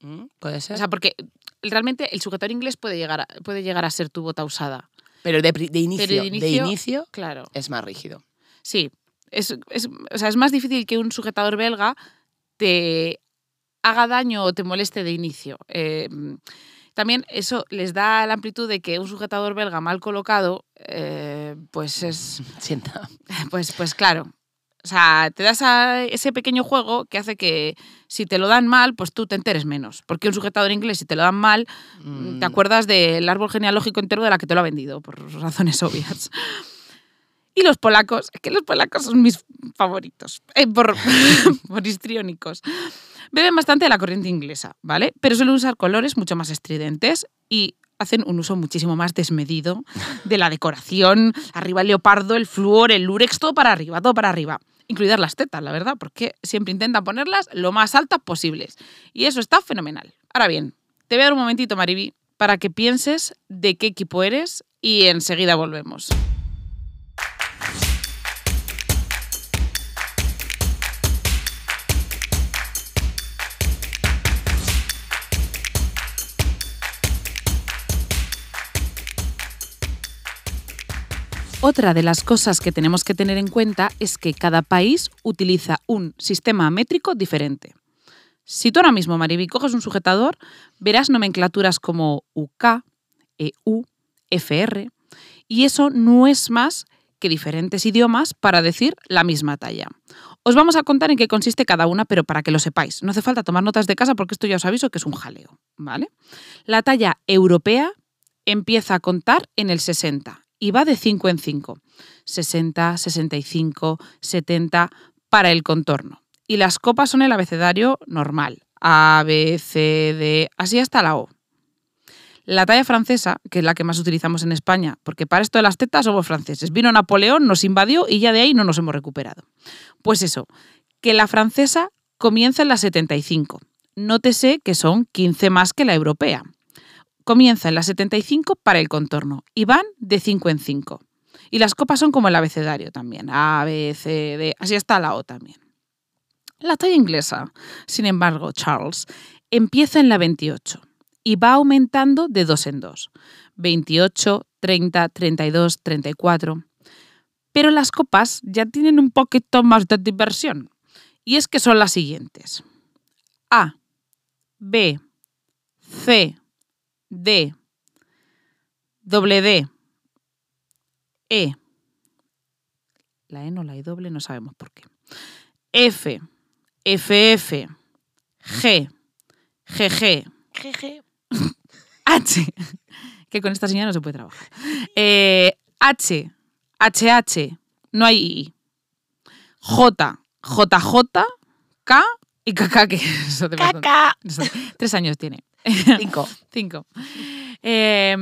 ¿Mm? Puede ser. O sea, porque realmente el sujetador inglés puede llegar a, puede llegar a ser tu bota usada. pero de, de inicio, Pero de inicio, claro. es más rígido. Sí, es, es, o sea, es más difícil que un sujetador belga te haga daño o te moleste de inicio. Eh, también eso les da la amplitud de que un sujetador belga mal colocado, eh, pues es, Sienta. pues, pues claro. O sea, te das a ese pequeño juego que hace que si te lo dan mal, pues tú te enteres menos. Porque un sujetador inglés, si te lo dan mal, Mm, te acuerdas del árbol genealógico entero de la que te lo ha vendido, por razones obvias. Y los polacos, es que los polacos son mis favoritos, eh, por, por histriónicos. Beben bastante de la corriente inglesa, ¿vale? Pero suelen usar colores mucho más estridentes y hacen un uso muchísimo más desmedido de la decoración. Arriba el leopardo, el flúor, el lurex, todo para arriba, todo para arriba. Incluidas las tetas, la verdad, porque siempre intentan ponerlas lo más altas posibles. Y eso está fenomenal. Ahora bien, te voy a dar un momentito, Mariby, para que pienses de qué equipo eres y enseguida volvemos. Otra de las cosas que tenemos que tener en cuenta es que cada país utiliza un sistema métrico diferente. Si tú ahora mismo, Mariby, coges un sujetador, verás nomenclaturas como UK, EU, FR, y eso no es más que diferentes idiomas para decir la misma talla. Os vamos a contar en qué consiste cada una, pero para que lo sepáis. No hace falta tomar notas de casa porque esto ya os aviso que es un jaleo, ¿vale? La talla europea empieza a contar en el 60 y va de 5 en 5. 60, 65, 70 para el contorno. Y las copas son el abecedario normal. A, B, C, D, así hasta la O. La talla francesa, que es la que más utilizamos en España, porque para esto de las tetas somos franceses. Vino Napoleón, nos invadió y ya de ahí no nos hemos recuperado. Pues eso, que la francesa comienza en la 75. Nótese que son 15 más que la europea. Comienza en la 75 para el contorno y van de 5 en 5. Y las copas son como el abecedario también. A, B, C, D, así está la O también. La talla inglesa, sin embargo, Charles, empieza en la 28 y va aumentando de dos en dos. 28, 30, 32, 34. Pero las copas ya tienen un poquito más de diversión. Y es que son las siguientes. A, B, C, D, doble D, E. La E no la E doble, no sabemos por qué. F, FF, G, GG, Jeje. H, que con esta señal no se puede trabajar. Eh, H, HH, no hay I. J, JJ, K y KK, que eso te pasa- Caca. eso- Tres años tiene. Cinco. Cinco. Eh,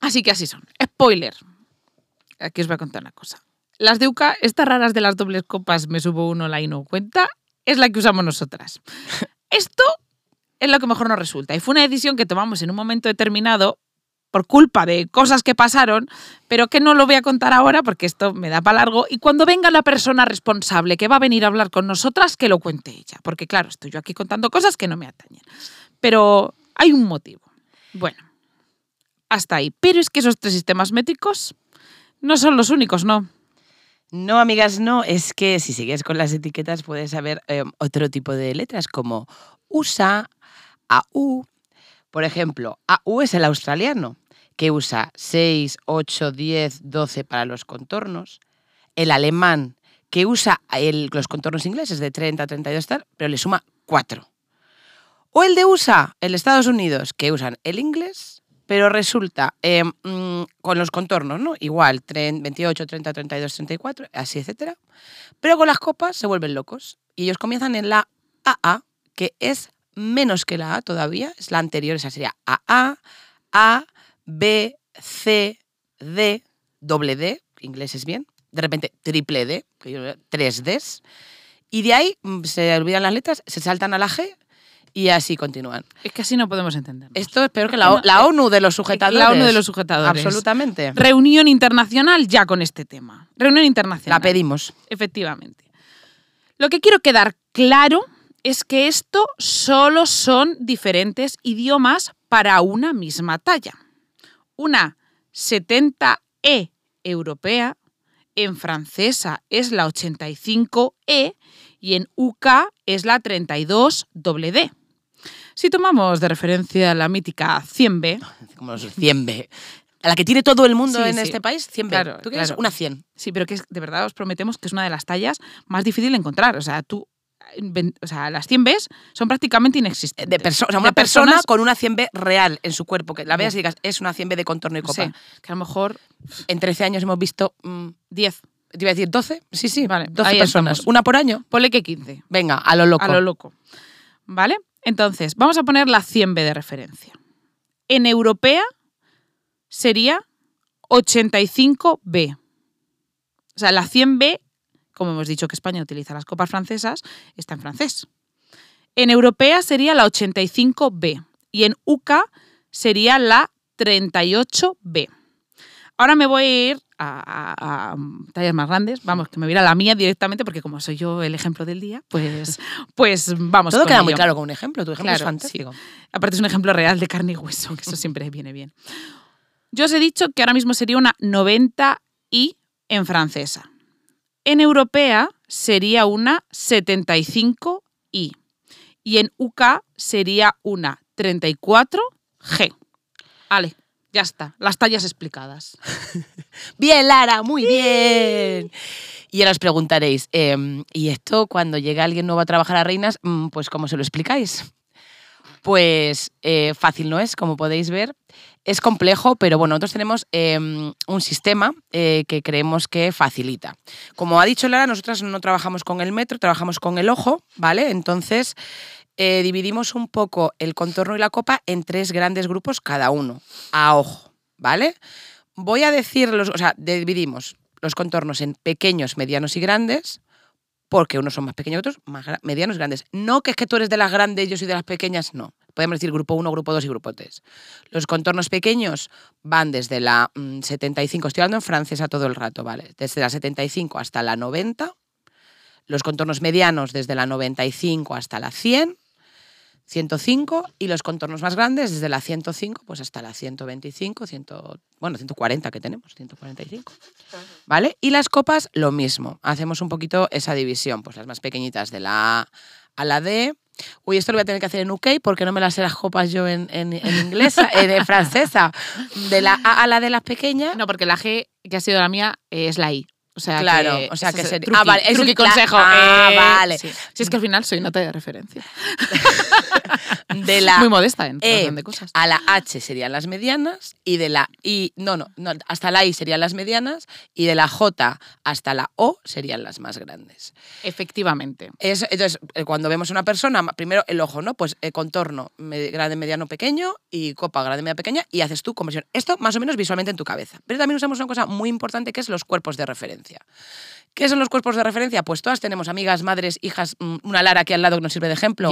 así que así son. Spoiler. Aquí os voy a contar una cosa. Las de UCA, estas raras de las dobles copas, me subo uno, la y no cuenta, es la que usamos nosotras. Esto es lo que mejor nos resulta. Y fue una decisión que tomamos en un momento determinado por culpa de cosas que pasaron, pero que no lo voy a contar ahora porque esto me da para largo. Y cuando venga la persona responsable que va a venir a hablar con nosotras, que lo cuente ella. Porque claro, estoy yo aquí contando cosas que no me atañen. Pero hay un motivo. Bueno, hasta ahí. Pero es que esos tres sistemas métricos no son los únicos, ¿no? No, amigas, no. Es que si sigues con las etiquetas puedes saber eh, otro tipo de letras como USA, AU. Por ejemplo, AU es el australiano, que usa 6, 8, 10, 12 para los contornos. El alemán, que usa los contornos ingleses de 30, 32, tal, pero le suma 4. O el de USA, el Estados Unidos, que usan el inglés, pero resulta eh, mm, con los contornos, ¿no? Igual, tren- 28, 30, 32, 34, así, etcétera. Pero con las copas se vuelven locos. Y ellos comienzan en la AA, que es menos que la A todavía, es la anterior, esa sería AA, A, B, C, D, doble D, inglés es bien, de repente triple D, tres Ds, y de ahí mm, se olvidan las letras, se saltan a la G y así continúan. Es que así no podemos entendernos. Esto es peor que la, la ONU de los sujetadores. La ONU de los sujetadores. Absolutamente. Reunión internacional ya con este tema. Reunión internacional. La pedimos. Efectivamente. Lo que quiero quedar claro es que esto solo son diferentes idiomas para una misma talla. Una 70E europea, en francesa es la 85E y en UK es la 32D. Si tomamos de referencia la mítica 100B, Como los 100B. A la que tiene todo el mundo Sí, en sí. este país, 100B. Claro, ¿Tú quieres claro. una 100? Sí, pero que es- de verdad os prometemos que es una de las tallas más difíciles de encontrar. O sea, tú. O sea, las 100 Bs son prácticamente inexistentes. De perso- o sea, De una persona personas- con una 100B real en su cuerpo, que la veas y digas, es una 100B de contorno y copa. Sí, que a lo mejor En 13 años hemos visto, mm, 10. Te iba a decir 12, sí, sí, Vale, 12 ahí personas. estamos. ¿Una por año? Ponle que 15. Venga, a lo loco. A lo loco. ¿Vale? Entonces, vamos a poner la 100B de referencia. En europea sería 85B. O sea, la 100B, como hemos dicho que España utiliza las copas francesas, está en francés. En europea sería la 85B y en UK sería la 38B. Ahora me voy a ir a, a- a tallas más grandes. Vamos, que me voy a ir a la mía directamente porque como soy yo el ejemplo del día, pues, pues vamos. Todo con queda muy claro con un ejemplo. Tu ejemplo es Claro, fantástico. Aparte es un ejemplo real de carne y hueso, que eso siempre viene bien. Yo os he dicho que ahora mismo sería una 90 I en francesa. En europea sería una 75I y en UK sería una 34G. Vale, ya está, las tallas explicadas. Bien, Lara, muy bien. Y ahora os preguntaréis, em, ¿y esto cuando llega alguien nuevo a trabajar a Reinas, mm, pues cómo se lo explicáis? Pues eh, fácil no es, como podéis ver. Es complejo, pero bueno, nosotros tenemos em, un sistema eh, que creemos que facilita. Como ha dicho Lara, nosotras no trabajamos con el metro, trabajamos con el ojo, ¿vale? Entonces, eh, dividimos un poco el contorno y la copa en tres grandes grupos cada uno, a ojo, ¿vale? Voy a decirlos, o sea, dividimos los contornos en pequeños, medianos y grandes, porque unos son más pequeños que otros, más medianos y grandes. No que es que tú eres de las grandes, yo soy de las pequeñas, no. Podemos decir grupo 1, grupo 2 y grupo 3. Los contornos pequeños van desde la 75, mm, estoy hablando en francesa todo el rato, ¿vale? Desde la 75 hasta la 90. Los contornos medianos desde la 95 hasta la 100 105 y los contornos más grandes desde la 105 pues hasta la 125, 100, bueno, 140 que tenemos, 145. ¿Vale? Y las copas lo mismo. Hacemos un poquito esa división, pues las más pequeñitas de la A a la D. Uy, esto lo voy a tener que hacer en UK porque no me las sé las copas yo en, en, inglesa, en francesa. De la A a la D las pequeñas. No, porque la G, que ha sido la mía, es la I. O sea, claro, que, o sea que se, ah, vale, es consejo. Ah, eh, vale. Si es que al final soy nota de referencia. de la Muy modesta en e de cosas. A la H serían las medianas y de la I, no, no, no, hasta la I serían las medianas y de la J hasta la O serían las más grandes. Efectivamente. Es, entonces, eh, cuando vemos a una persona, primero el ojo, ¿no? Pues eh, contorno grande, mediano, pequeño y copa grande, mediano, pequeña y haces tu conversión. Esto más o menos visualmente en tu cabeza. Pero también usamos una cosa muy importante que es los cuerpos de referencia. ¿Qué son los cuerpos de referencia? Pues todas tenemos amigas, madres, hijas, mm, una Lara aquí al lado que nos sirve de ejemplo.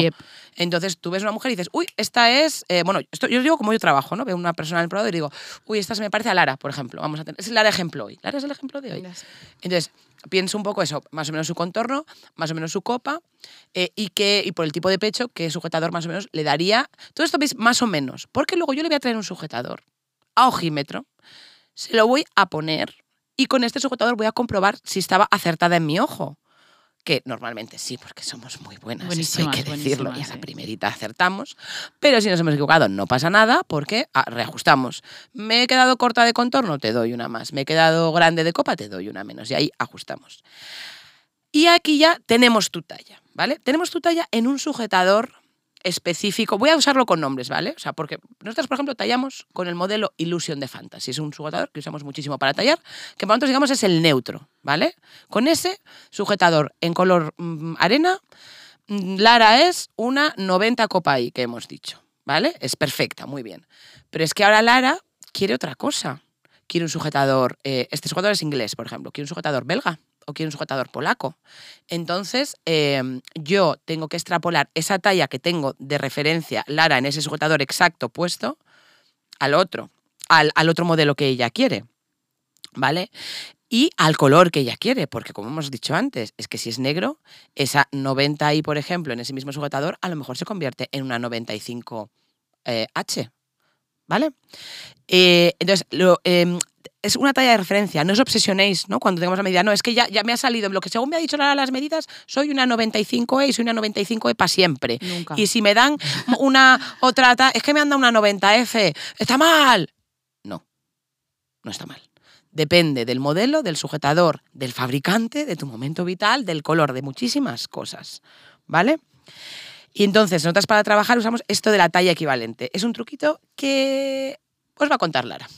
Entonces tú ves una mujer y dices, uy, esta es, eh, bueno, esto, yo digo como yo trabajo, ¿no? Veo una persona en el probador y digo, uy, esta se me parece a Lara, por ejemplo. Vamos a tener, es Lara ejemplo hoy. Lara es el ejemplo de hoy. Entonces, pienso un poco eso, más o menos su contorno, más o menos su copa eh, y, que, y por el tipo de pecho, qué sujetador más o menos le daría. Todo esto veis más o menos, porque luego yo le voy a traer un sujetador a ojímetro, se lo voy a poner y con este sujetador voy a comprobar si estaba acertada en mi ojo. Que normalmente sí, porque somos muy buenas, hay que decirlo, y a la primerita acertamos. Pero si nos hemos equivocado, no pasa nada, porque ah, reajustamos. Me he quedado corta de contorno, te doy una más. Me he quedado grande de copa, te doy una menos. Y ahí ajustamos. Y aquí ya tenemos tu talla, ¿vale? Tenemos tu talla en un sujetador específico. Voy a usarlo con nombres, ¿vale? O sea, porque nosotros, por ejemplo, tallamos con el modelo Illusion de Fantasy. Es un sujetador que usamos muchísimo para tallar, que para nosotros, digamos, es el neutro, ¿vale? Con ese sujetador en color mm, arena, mm, Lara es una 90 copa I, que hemos dicho, ¿vale? Es perfecta, muy bien. Pero es que ahora Lara quiere otra cosa. Quiere un sujetador, eh, este sujetador es inglés, por ejemplo, quiere un sujetador belga, o quiero un sujetador polaco. Entonces, em, yo tengo que extrapolar esa talla que tengo de referencia Lara en ese sujetador exacto puesto al otro, al, otro modelo que ella quiere. ¿Vale? y al color que ella quiere, porque como hemos dicho antes, es que si es negro, esa 90 i por ejemplo, en ese mismo sujetador, a lo mejor se convierte en una 95H. Eh, ¿Vale? Eh, entonces, lo, em, es una talla de referencia, no os obsesionéis ¿no? cuando tengamos la medida, no, es que ya, ya me ha salido, lo que según me ha dicho las medidas, soy una 95E y soy una 95E para siempre. Y si me dan una otra, es que me han dado una 90F, está mal. No, no está mal. Depende del modelo, del sujetador, del fabricante, de tu momento vital, del color, de muchísimas cosas. ¿Vale? Y entonces, nosotras para trabajar usamos esto de la talla equivalente. Es un truquito que os va a contar Lara.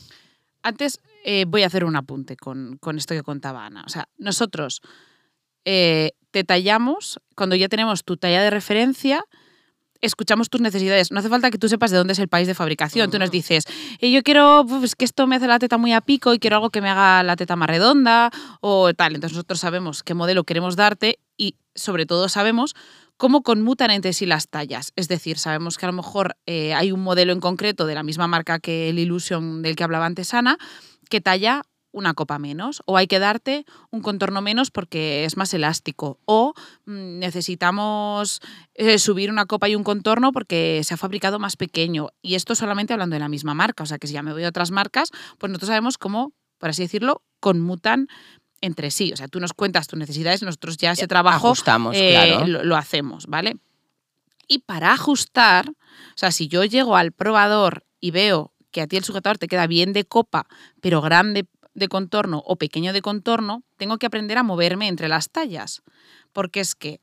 Antes eh, voy a hacer un apunte con, esto que contaba Ana. O sea, nosotros eh, te tallamos, cuando ya tenemos tu talla de referencia, escuchamos tus necesidades. No hace falta que tú sepas de dónde es el país de fabricación. Tú nos dices, eh, yo quiero pues, que esto me hace la teta muy a pico y quiero algo que me haga la teta más redonda o tal. Entonces nosotros sabemos qué modelo queremos darte y sobre todo sabemos cómo conmutan entre sí las tallas. Es decir, sabemos que a lo mejor hay un modelo en concreto de la misma marca que el Illusion del que hablaba antes Ana, que talla una copa menos o hay que darte un contorno menos porque es más elástico o mm, necesitamos eh, subir una copa y un contorno porque se ha fabricado más pequeño y esto solamente hablando de la misma marca, o sea que si ya me voy a otras marcas, pues nosotros sabemos cómo por así decirlo, conmutan entre sí. O sea, tú nos cuentas tus necesidades, nosotros ya ese trabajo Ajustamos, eh, claro. lo, lo hacemos, ¿vale? Y para ajustar, o sea, si yo llego al probador y veo que a ti el sujetador te queda bien de copa, pero grande de contorno o pequeño de contorno, tengo que aprender a moverme entre las tallas, porque es que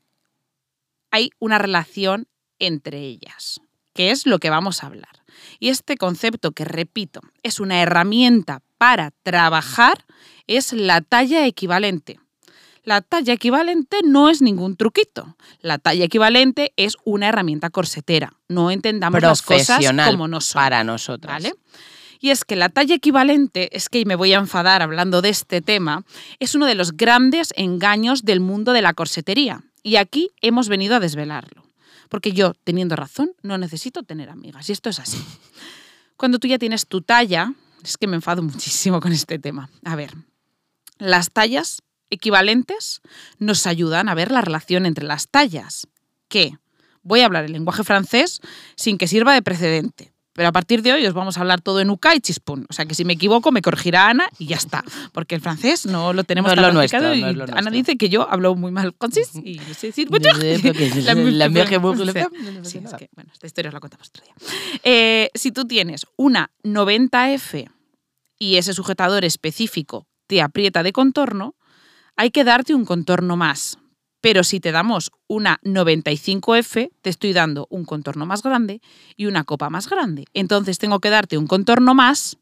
hay una relación entre ellas, que es lo que vamos a hablar. Y este concepto que, repito, es una herramienta para trabajar, es la talla equivalente. La talla equivalente no es ningún truquito. La talla equivalente es una herramienta corsetera. No entendamos las cosas como no son. para nosotras. ¿Vale? Y es que la talla equivalente, es que me voy a enfadar hablando de este tema, es uno de los grandes engaños del mundo de la corsetería. Y aquí hemos venido a desvelarlo. Porque yo, teniendo razón, no necesito tener amigas. Y esto es así. Cuando tú ya tienes tu talla, es que me enfado muchísimo con este tema. A ver, las tallas equivalentes nos ayudan a ver la relación entre las tallas. Que voy a hablar el lenguaje francés sin que sirva de precedente. Pero a partir de hoy os vamos a hablar todo en UK y chispún. O sea que si me equivoco me corregirá Ana y ya está. Porque el francés no lo tenemos No tan lo nuestro, practicado no y es lo Ana nuestro. dice que yo hablo muy mal francés y no sé decir mucho. La- la mierda que- Sí, sí, es que, bueno, esta historia os la contamos otro día. Eh, si tú tienes una 90F y ese sujetador específico te aprieta de contorno, hay que darte un contorno más. Pero si te damos una 95F, te estoy dando un contorno más grande y una copa más grande. Entonces tengo que darte un contorno más,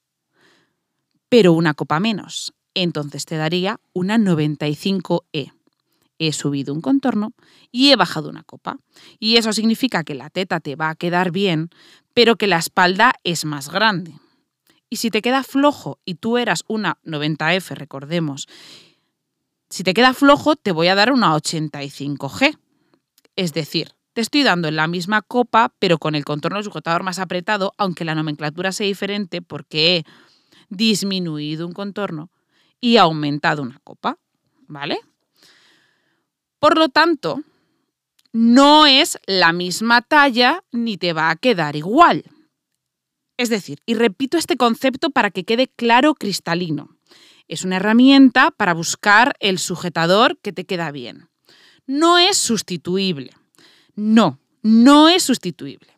pero una copa menos. Entonces te daría una 95E. He subido un contorno y he bajado una copa. Y eso significa que la teta te va a quedar bien, pero que la espalda es más grande. Y si te queda flojo y tú eras una 90F, recordemos, si te queda flojo te voy a dar una 85G. Es decir, te estoy dando en la misma copa, pero con el contorno sujetador más apretado, aunque la nomenclatura sea diferente porque he disminuido un contorno y aumentado una copa. ¿Vale? Por lo tanto, no es la misma talla ni te va a quedar igual. Es decir, y repito este concepto para que quede claro cristalino. Es una herramienta para buscar el sujetador que te queda bien. No es sustituible. No, no es sustituible.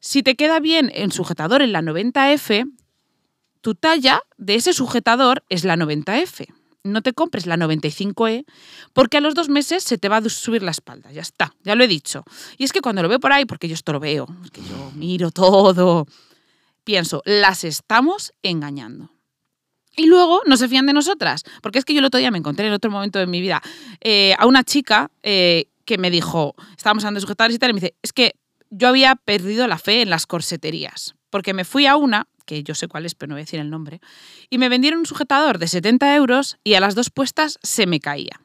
Si te queda bien el sujetador en la 90F, tu talla de ese sujetador es la 90F. No te compres la 95E porque a los dos meses se te va a subir la espalda. Ya está, ya lo he dicho. Y es que cuando lo veo por ahí, porque yo esto lo veo, es que yo miro todo, pienso, las estamos engañando. Y luego no se fían de nosotras, porque es que yo el otro día me encontré en otro momento de mi vida eh, a una chica eh, que me dijo, estábamos hablando de sujetadores y tal, y me dice, es que yo había perdido la fe en las corseterías, porque me fui a una, que yo sé cuál es, pero no voy a decir el nombre, y me vendieron un sujetador de 70 euros y a las dos puestas se me caía.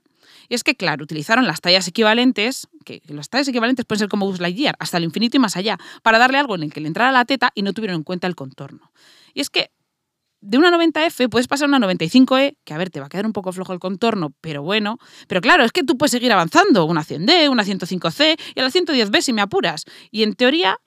Y es que, claro, utilizaron las tallas equivalentes, que las tallas equivalentes pueden ser como Buzz Lightyear, hasta el infinito y más allá, para darle algo en el que le entrara la teta y no tuvieron en cuenta el contorno. Y es que de una 90F puedes pasar a una 95E, que a ver, te va a quedar un poco flojo el contorno, pero bueno. Pero claro, es que tú puedes seguir avanzando, una 100D, una 105C y a la 110B si me apuras. Y en teoría,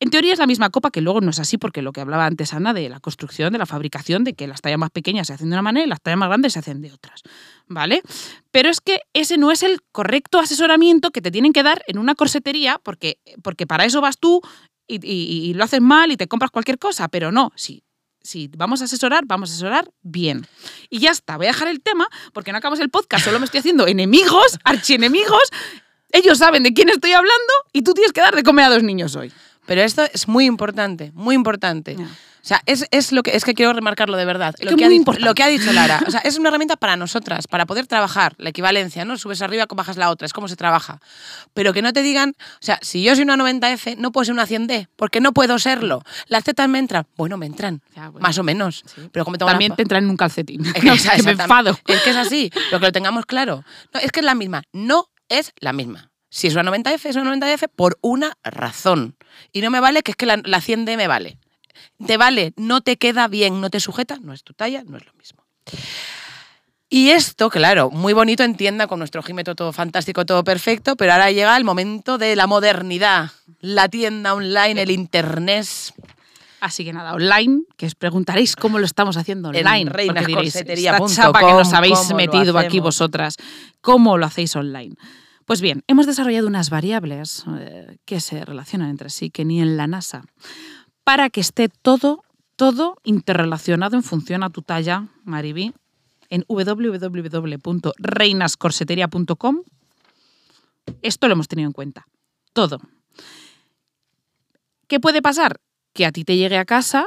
en teoría es la misma copa, que luego no es así, porque lo que hablaba antes Ana de la construcción, de la fabricación, de que las tallas más pequeñas se hacen de una manera y las tallas más grandes se hacen de otras. ¿Vale? Pero es que ese no es el correcto asesoramiento que te tienen que dar en una corsetería, porque, porque para eso vas tú y, lo haces mal y te compras cualquier cosa, pero no, si, si vamos a asesorar, vamos a asesorar bien. Y ya está, voy a dejar el tema porque no acabamos el podcast, solo me estoy haciendo enemigos, archienemigos. Ellos saben de quién estoy hablando y tú tienes que dar de comer a dos niños hoy. Pero esto es muy importante, muy importante. O sea, es, es lo que es que quiero remarcarlo de verdad. Es Lo que que, ha muy dicho, importante. lo que ha dicho Lara. O sea, es una herramienta para nosotras, para poder trabajar la equivalencia, ¿no? Subes arriba, bajas la otra, es como se trabaja. Pero que no te digan, o sea, si yo soy una 90F, no puedo ser una 100D, porque no puedo serlo. Las tetas me entran. Bueno, me entran, Ya, bueno. más o menos. Sí. Pero como tengo También una- te entran en un calcetín. Es No, que, que me enfado. Es que es así, lo que lo tengamos claro. No, es que es la misma. No es la misma. Si es una 90F, es una 90F por una razón. Y no me vale que es que la, la 100D me vale. Te vale, no te queda bien, no te sujeta, no es tu talla, no es lo mismo. Y esto, claro, muy bonito en tienda con nuestro gímetro todo fantástico, todo perfecto, pero ahora llega el momento de la modernidad, la tienda online, el internet. Así que nada, online, que os preguntaréis cómo lo estamos haciendo En online. porque diréis, esta chapa que nos habéis ¿cómo lo metido aquí vosotras, ¿cómo lo hacéis online? Pues bien, hemos desarrollado unas variables eh, que se relacionan entre sí, que ni en la NASA, para que esté todo, todo interrelacionado en función a tu talla, Mariby, en www.reinascorsetería.com. Esto lo hemos tenido en cuenta. Todo. ¿Qué puede pasar? Que a ti te llegue a casa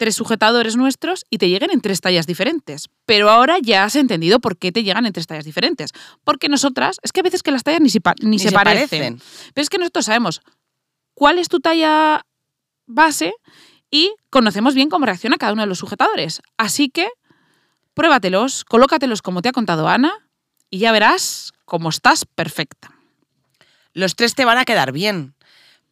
tres sujetadores nuestros y te lleguen en tres tallas diferentes. Pero ahora ya has entendido por qué te llegan en tres tallas diferentes. Porque nosotras, es que a veces que las tallas ni, se pa- ni Ni se, se parecen. parecen. Pero es que nosotros sabemos cuál es tu talla base y conocemos bien cómo reacciona cada uno de los sujetadores. Así que pruébatelos, colócatelos como te ha contado Ana y ya verás cómo estás perfecta. Los tres te van a quedar bien.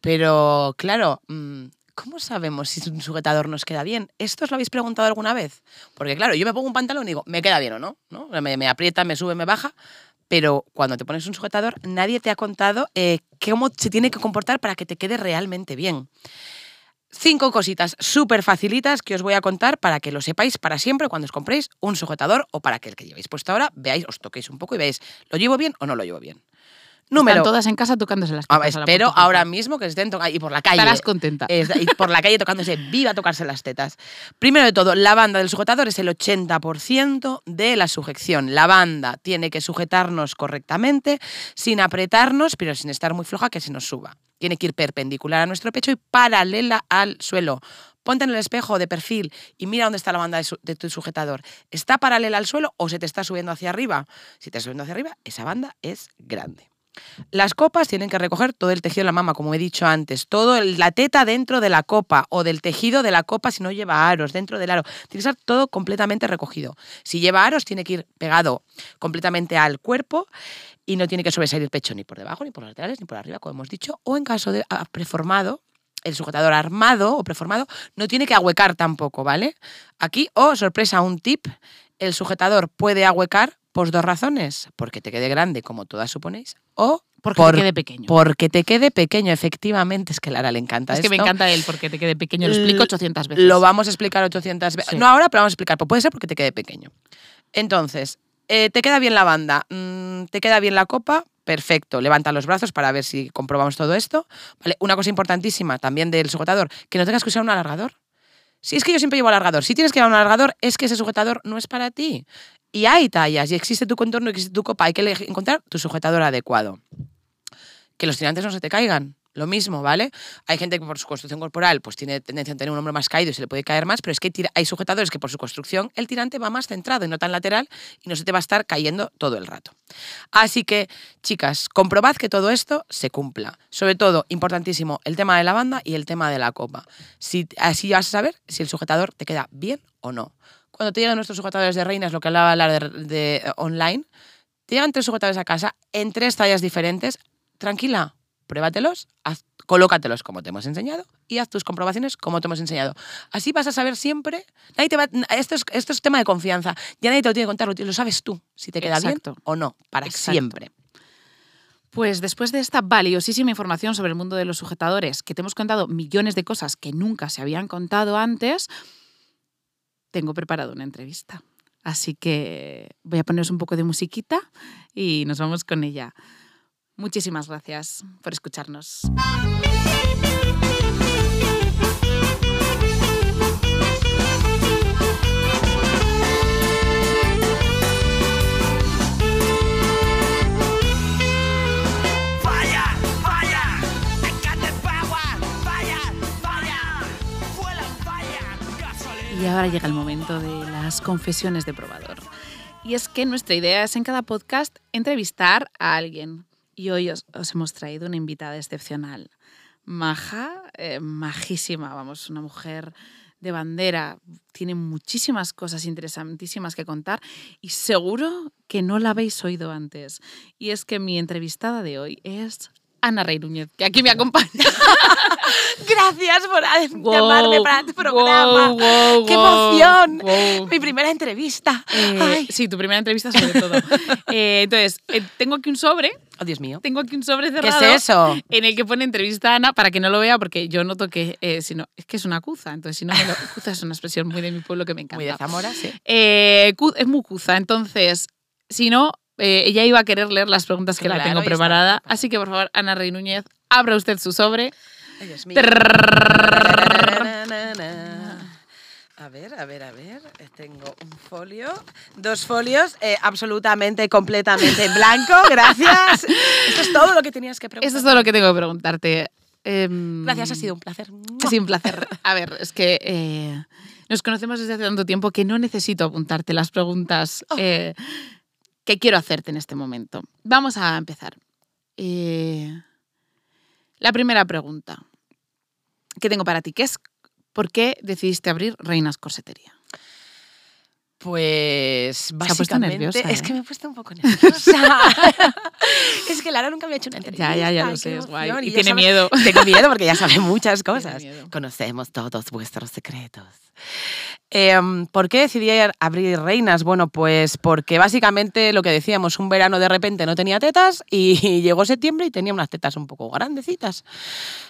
Pero, claro, mm, ¿cómo sabemos si un sujetador nos queda bien? ¿Esto os lo habéis preguntado alguna vez? Porque, claro, yo me pongo un pantalón y digo, ¿me queda bien o no? ¿No? Me, aprieta, me sube, me baja. Pero cuando te pones un sujetador, nadie te ha contado eh, cómo se tiene que comportar para que te quede realmente bien. Cinco cositas súper facilitas que os voy a contar para que lo sepáis para siempre cuando os compréis un sujetador o para que el que llevéis puesto ahora veáis, os toquéis un poco y veáis, ¿lo llevo bien o no lo llevo bien? Número Están todas en casa tocándose las Ah, tetas a la espero ahora mismo que estén tocando y por la calle. Estarás contenta. Es- y por la calle tocándose viva tocarse las tetas. Primero de todo, la banda del sujetador es el 80% de la sujeción. La banda tiene que sujetarnos correctamente, sin apretarnos, pero sin estar muy floja que se nos suba. Tiene que ir perpendicular a nuestro pecho y paralela al suelo. Ponte en el espejo de perfil y mira dónde está la banda de, su- de tu sujetador. ¿Está paralela al suelo o se te está subiendo hacia arriba? Si te está subiendo hacia arriba, esa banda es grande. Las copas tienen que recoger todo el tejido de la mama, como he dicho antes, todo la teta dentro de la copa o del tejido de la copa si no lleva aros, dentro del aro. Tiene que estar todo completamente recogido. Si lleva aros, tiene que ir pegado completamente al cuerpo y no tiene que sobresalir el pecho ni por debajo, ni por los laterales, ni por arriba, como hemos dicho. O en caso de ah, preformado, el sujetador armado o preformado no tiene que ahuecar tampoco, ¿vale? Aquí, oh, sorpresa, un tip, el sujetador puede ahuecar por dos razones, porque te quede grande, como todas suponéis, o Porque por- te quede pequeño. porque te quede pequeño, efectivamente, es que a Lara le encanta es que me encanta él porque te quede pequeño. Lo explico L- 800 veces. Lo vamos a explicar 800 veces. Sí. No ahora, pero vamos a explicar. Pues puede ser porque te quede pequeño. Entonces, eh, ¿te queda bien la banda? Mm, ¿Te queda bien la copa? Perfecto. Levanta los brazos para ver si comprobamos todo esto. Vale, Una cosa importantísima también del sujetador, que no tengas que usar un alargador. Si es que yo siempre llevo alargador. Si tienes que llevar un alargador, es que ese sujetador no es para ti. Y hay tallas, y existe tu contorno, y existe tu copa. Hay que encontrar tu sujetador adecuado que los tirantes no se te caigan. Lo mismo, ¿vale? Hay gente que por su construcción corporal pues tiene tendencia a tener un hombro más caído y se le puede caer más, pero es que hay sujetadores que por su construcción el tirante va más centrado y no tan lateral y no se te va a estar cayendo todo el rato. Así que, chicas, comprobad que todo esto se cumpla. Sobre todo, importantísimo, el tema de la banda y el tema de la copa. Si, así vas a saber si el sujetador te queda bien o no. Cuando te llegan nuestros sujetadores de reinas, lo que hablaba la de, de, eh, online, te llegan tres sujetadores a casa en tres tallas diferentes, tranquila, pruébatelos, haz- colócatelos como te hemos enseñado y haz tus comprobaciones como te hemos enseñado. Así vas a saber siempre. Nadie te va- esto, es, esto es tema de confianza. Ya nadie te lo tiene que contar, lo, lo sabes tú, si te queda Exacto. bien o no, para Exacto. siempre. Pues después de esta valiosísima información sobre el mundo de los sujetadores, que te hemos contado millones de cosas que nunca se habían contado antes, tengo preparado una entrevista. Así que voy a poneros un poco de musiquita y nos vamos con ella. Muchísimas gracias por escucharnos. Y ahora llega el momento de las confesiones de probador. Y es que nuestra idea es en cada podcast entrevistar a alguien. Y hoy os, os hemos traído una invitada excepcional. Maja, eh, majísima, vamos, una mujer de bandera. Tiene muchísimas cosas interesantísimas que contar y seguro que no la habéis oído antes. Y es que mi entrevistada de hoy es Ana Rey Núñez, que aquí me acompaña. Gracias por Wow, llamarme para tu programa. wow, wow, ¡Qué emoción! wow. Mi primera entrevista. Eh, sí, tu primera entrevista sobre todo. Eh, entonces, eh, tengo aquí un sobre, Oh, Dios mío. tengo aquí un sobre ¿Qué cerrado. es eso? En el que pone entrevista a Ana, para que no lo vea, porque yo noto que eh, si no, es que es una cuza. Entonces, si no me lo. Cuza es una expresión muy de mi pueblo que me encanta. Muy de Zamora, sí. Es muy cuza, entonces, si no, eh, ella iba a querer leer las preguntas que la Claro, tengo y está preparada. Así que, por favor, Ana Rey Núñez, abra usted su sobre. Ay, Dios mío. A ver, a ver, a ver. Tengo un folio, dos folios, eh, absolutamente, completamente en blanco. Gracias. Esto es todo lo que tenías que preguntar. Eso es todo lo que tengo que preguntarte. Gracias, ha sido un placer. Ha sido un placer. A ver, es que eh, nos conocemos desde hace tanto tiempo que no necesito apuntarte las preguntas Oh. Que quiero hacerte en este momento. Vamos a empezar. Eh, la primera pregunta que tengo para ti, que es ¿por qué decidiste abrir Reinas Corsetería? Pues ha básicamente nerviosa, es ¿eh? que me he puesto un poco nerviosa. es que Lara nunca había hecho una entrevista. Ya, ya, ya lo sé, es guay. Y tiene sabe- miedo. Tengo miedo porque ya sabe muchas cosas. Conocemos todos vuestros secretos. Em, ¿Por qué decidí abrir Reinas? Bueno, pues porque básicamente lo que decíamos, un verano de repente no tenía tetas y llegó septiembre y tenía unas tetas un poco grandecitas.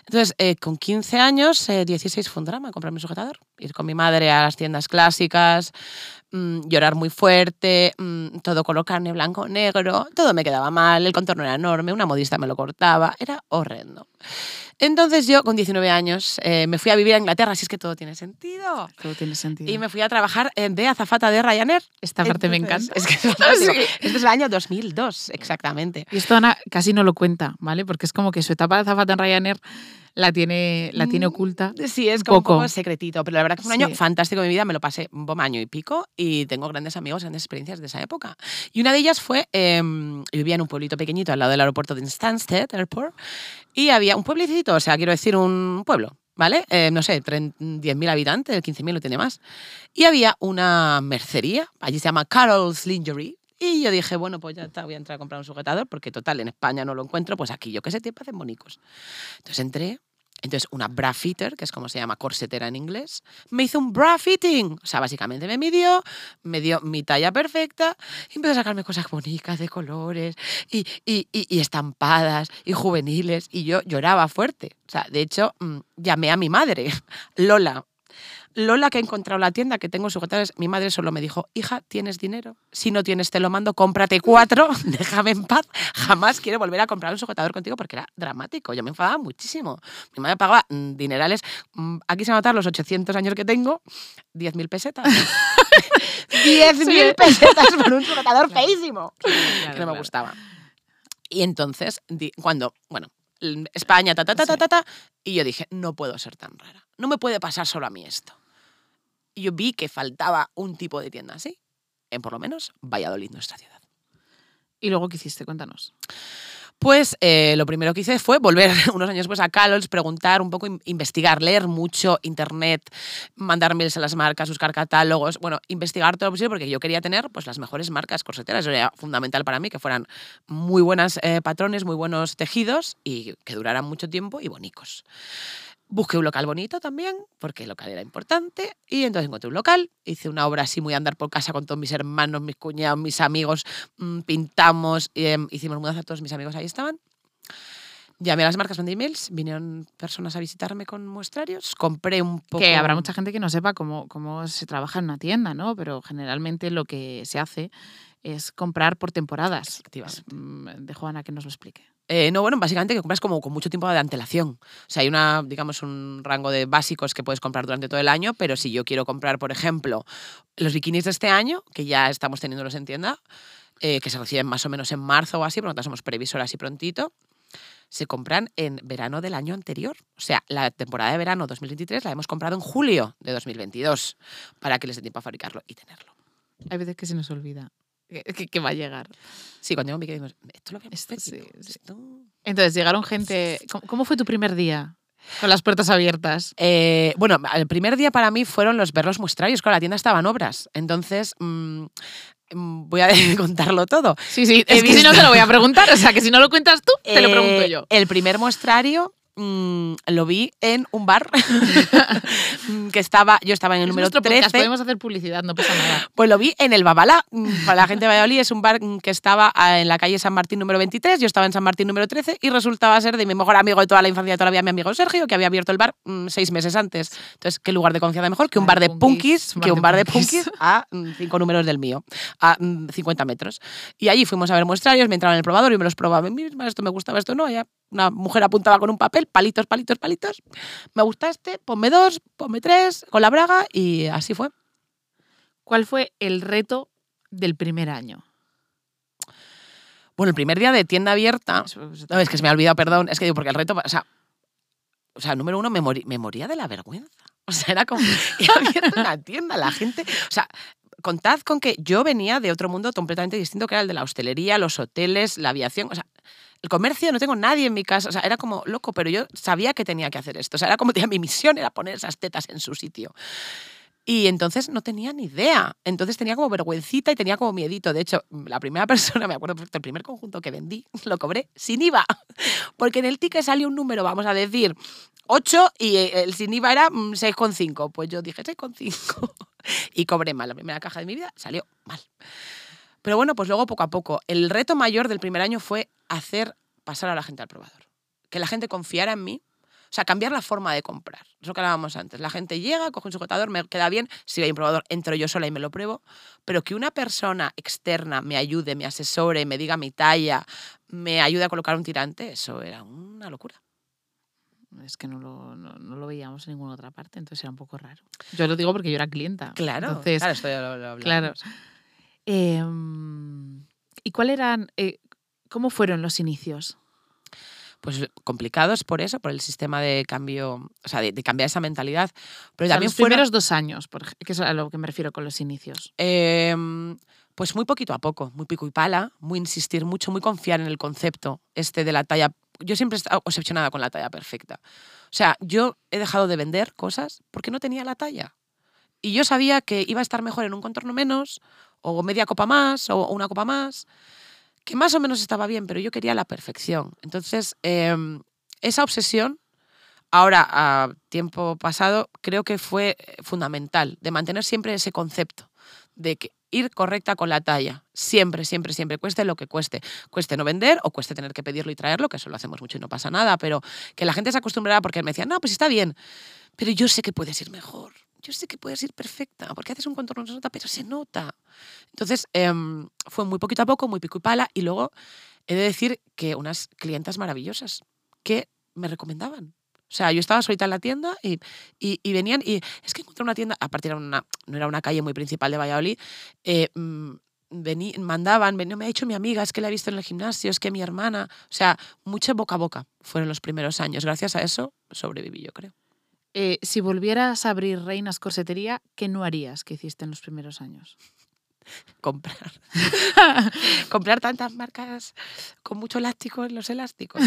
Entonces, eh, con 15 años, eh, 16 fue un drama comprarme un sujetador. Ir con mi madre a las tiendas clásicas, mm, llorar muy fuerte, mm, todo color carne, blanco, negro, todo me quedaba mal, el contorno era enorme, una modista me lo cortaba, era horrendo. Entonces yo, con 19 años, eh, me fui a vivir a Inglaterra, así es que todo tiene sentido. Todo tiene sentido. Y me fui a trabajar de azafata de Ryanair. Esta parte me encanta. Es que es. Este es el año 2002, exactamente. Y esto Ana casi no lo cuenta, ¿vale? Porque es como que su etapa de azafata en Ryanair la tiene, la tiene Mm, oculta. Sí, es como Poco. secretito, pero la verdad que fue un año Sí. fantástico de mi vida, me lo pasé un año y pico y tengo grandes amigos, grandes experiencias de esa época. Y una de ellas fue, yo vivía en un pueblito pequeñito al lado del aeropuerto de Stansted Airport y había un pueblecito, o sea, quiero decir un pueblo, ¿vale? Eh, no sé, 30 10.000 habitantes, 15.000 no tiene más. Y había una mercería, allí se llama Carol's Lingerie. Y yo dije, bueno, pues ya está, voy a entrar a comprar un sujetador, porque total, en España no lo encuentro, pues aquí yo qué sé, tiempo hacen bonicos. Entonces entré, entonces una bra fitter, que es como se llama corsetera en inglés, me hizo un bra fitting. O sea, básicamente me midió, me dio mi talla perfecta y empezó a sacarme cosas bonitas de colores y, y- y- estampadas y juveniles. Y yo lloraba fuerte. O sea, de hecho, mm, llamé a mi madre, Lola. Lola, que ha encontrado la tienda que tengo sujetadores, mi madre solo me dijo, hija, ¿tienes dinero? Si no tienes, te lo mando, cómprate cuatro, déjame en paz. Jamás quiero volver a comprar un sujetador contigo porque era dramático. Yo me enfadaba muchísimo. Mi madre pagaba mm, dinerales. mm, Aquí se van a notar los 800 años que tengo, 10.000 pesetas. 10.000 Sí. pesetas por un sujetador feísimo. Claro, que no me claro. gustaba. Y entonces, cuando, bueno, España, ta, ta, ta, ta, ta, ta, y yo dije, no puedo ser tan rara. No me puede pasar solo a mí esto. Y yo vi que faltaba un tipo de tienda así, en por lo menos Valladolid, nuestra ciudad. ¿Y luego qué hiciste? Cuéntanos. Pues eh, lo primero que hice fue volver unos años después a Carol's, preguntar un poco, in- investigar, leer mucho internet, mandar mails a las marcas, buscar catálogos, bueno, investigar todo lo posible porque yo quería tener pues, las mejores marcas corseteras. Era fundamental para mí, que fueran muy buenas eh, patrones, muy buenos tejidos y que duraran mucho tiempo y bonicos. Busqué un local bonito también, porque el local era importante, y entonces encontré un local, hice una obra así muy andar por casa con todos mis hermanos, mis cuñados, mis amigos, mm, pintamos, em, hicimos mudanza, todos mis amigos ahí estaban. Llamé a las marcas, mandé emails, vinieron personas a visitarme con muestrarios, compré un poco... Que habrá mucha gente que no sepa cómo, cómo se trabaja en una tienda, ¿no? Pero generalmente lo que se hace es comprar por temporadas. Dejo a Ana que nos lo explique. Eh, no, bueno, básicamente que compras como con mucho tiempo de antelación. O sea, hay una, digamos, un rango de básicos que puedes comprar durante todo el año, pero si yo quiero comprar, por ejemplo, los bikinis de este año, que ya estamos teniéndolos en tienda, eh, que se reciben más o menos en marzo o así, por lo tanto somos previsoras y prontito, se compran en verano del año anterior. O sea, la temporada de verano 2023 la hemos comprado en julio de 2022 para que les dé tiempo a fabricarlo y tenerlo. Hay veces que se nos olvida que, que- va a llegar. Sí, cuando mi casa digo, esto lo Esto sí, sí. esto". Entonces, llegaron gente... ¿Cómo, cómo fue tu primer día? Con las puertas abiertas. Eh, bueno, el primer día para mí fueron los ver los muestrarios. Claro, la tienda estaba en obras. Entonces, mm, mm, voy a contarlo todo. Sí, sí, He es que si no te lo voy a preguntar. O sea, que si no lo cuentas tú, te lo pregunto Eh, yo. El primer muestrario mm, lo vi en un bar mm, que estaba, yo estaba en el Es número nuestro 13. podcast, podemos hacer publicidad, no pasa nada. Pues lo vi en el Babalá. Mm, Para la gente de Valladolid es un bar mm, que estaba ah, en la calle San Martín número 23, yo estaba en San Martín número 13 y resultaba ser de mi mejor amigo de toda la infancia, de toda la vida, mi amigo Sergio, que había abierto el bar mm, seis meses antes. Entonces, ¿qué lugar de confianza mejor que un Bar de punkis, punkis, un que un bar de punkis. a mm, cinco números del mío, a mm, 50 metros? Y allí fuimos a ver muestrarios, me entraba en el probador y me los probaba esto me gustaba, esto no, ya una mujer apuntaba con un papel, palitos, palitos, palitos. Me gusta este, ponme dos, ponme tres, con la braga y así fue. ¿Cuál fue el reto del primer año? Bueno, el primer día de tienda abierta, No, es que se me ha olvidado, perdón. Es que digo, porque el reto, o sea, o sea número uno, me, morí- me moría de la vergüenza. O sea, era como, he abierto una tienda, la gente, o sea, contad con que yo venía de otro mundo completamente distinto, que era el de la hostelería, los hoteles, la aviación, o sea, el comercio, no tengo nadie en mi casa, o sea, era como loco, pero yo sabía que tenía que hacer esto, o sea, era como, tenía mi misión era poner esas tetas en su sitio. Y entonces no tenía ni idea. Entonces tenía como vergüencita y tenía como miedito. De hecho, la primera persona, me acuerdo perfecto, el primer conjunto que vendí, lo cobré sin IVA. Porque en el ticket salió un número, vamos a decir, 8 y el sin IVA era mm, 6,5. Pues yo dije 6,5 y cobré mal. La primera caja de mi vida salió mal. Pero bueno, pues luego poco a poco. El reto mayor del primer año fue hacer pasar a la gente al probador. Que la gente confiara en mí. O sea, cambiar la forma de comprar. Eso que hablábamos antes. La gente llega, coge un sujetador, me queda bien. Si hay un probador, entro yo sola y me lo pruebo. Pero que una persona externa me ayude, me asesore, me diga mi talla, me ayude a colocar un tirante, eso era una locura. Es que no lo, no, no lo veíamos en ninguna otra parte, entonces era un poco raro. Yo lo digo porque yo era clienta. Claro, Entonces, claro, esto ya lo- lo claro. Em, ¿Y cuál eran, eh, cómo fueron los inicios? Pues complicados por eso, por el sistema de cambio, o sea, de, de cambiar esa mentalidad. Pero O sea, también los fueron, primeros dos años, por que es a lo que me refiero con los inicios. Em, pues muy poquito a poco, muy pico y pala, muy insistir mucho, muy confiar en el concepto este de la talla. Yo siempre he estado obsesionada con la talla perfecta. O sea, yo he dejado de vender cosas porque no tenía la talla. Y yo sabía que iba a estar mejor en un contorno menos, o media copa más, o una copa más, que más o menos estaba bien, pero yo quería la perfección. Entonces, em, esa obsesión, ahora a tiempo pasado, creo que fue eh, fundamental, de mantener siempre ese concepto, de que ir correcta con la talla, siempre, siempre, siempre, cueste lo que cueste. Cueste no vender o cueste tener que pedirlo y traerlo, que eso lo hacemos mucho y no pasa nada, pero que la gente se acostumbrara porque me decía, no, pues está bien, pero yo sé que puedes ir mejor. Yo sé que puedes ir perfecta, porque haces un contorno no se nota, pero se nota. Entonces, em, fue muy poquito a poco, muy pico y pala, y luego he de decir que unas clientas maravillosas que me recomendaban. O sea, yo estaba solita en la tienda y, y- venían y es que encontré una tienda, aparte era una, no era una calle muy principal de Valladolid, eh, mm, vení- mandaban, vení- me ha dicho mi amiga, es que la he visto en el gimnasio, es que mi hermana, o sea, mucha boca a boca fueron los primeros años. Gracias a eso sobreviví, yo creo. Eh, si volvieras a abrir Reinas Corsetería, ¿qué no harías que hiciste en los primeros años? Comprar. Comprar tantas marcas con mucho elástico en los elásticos.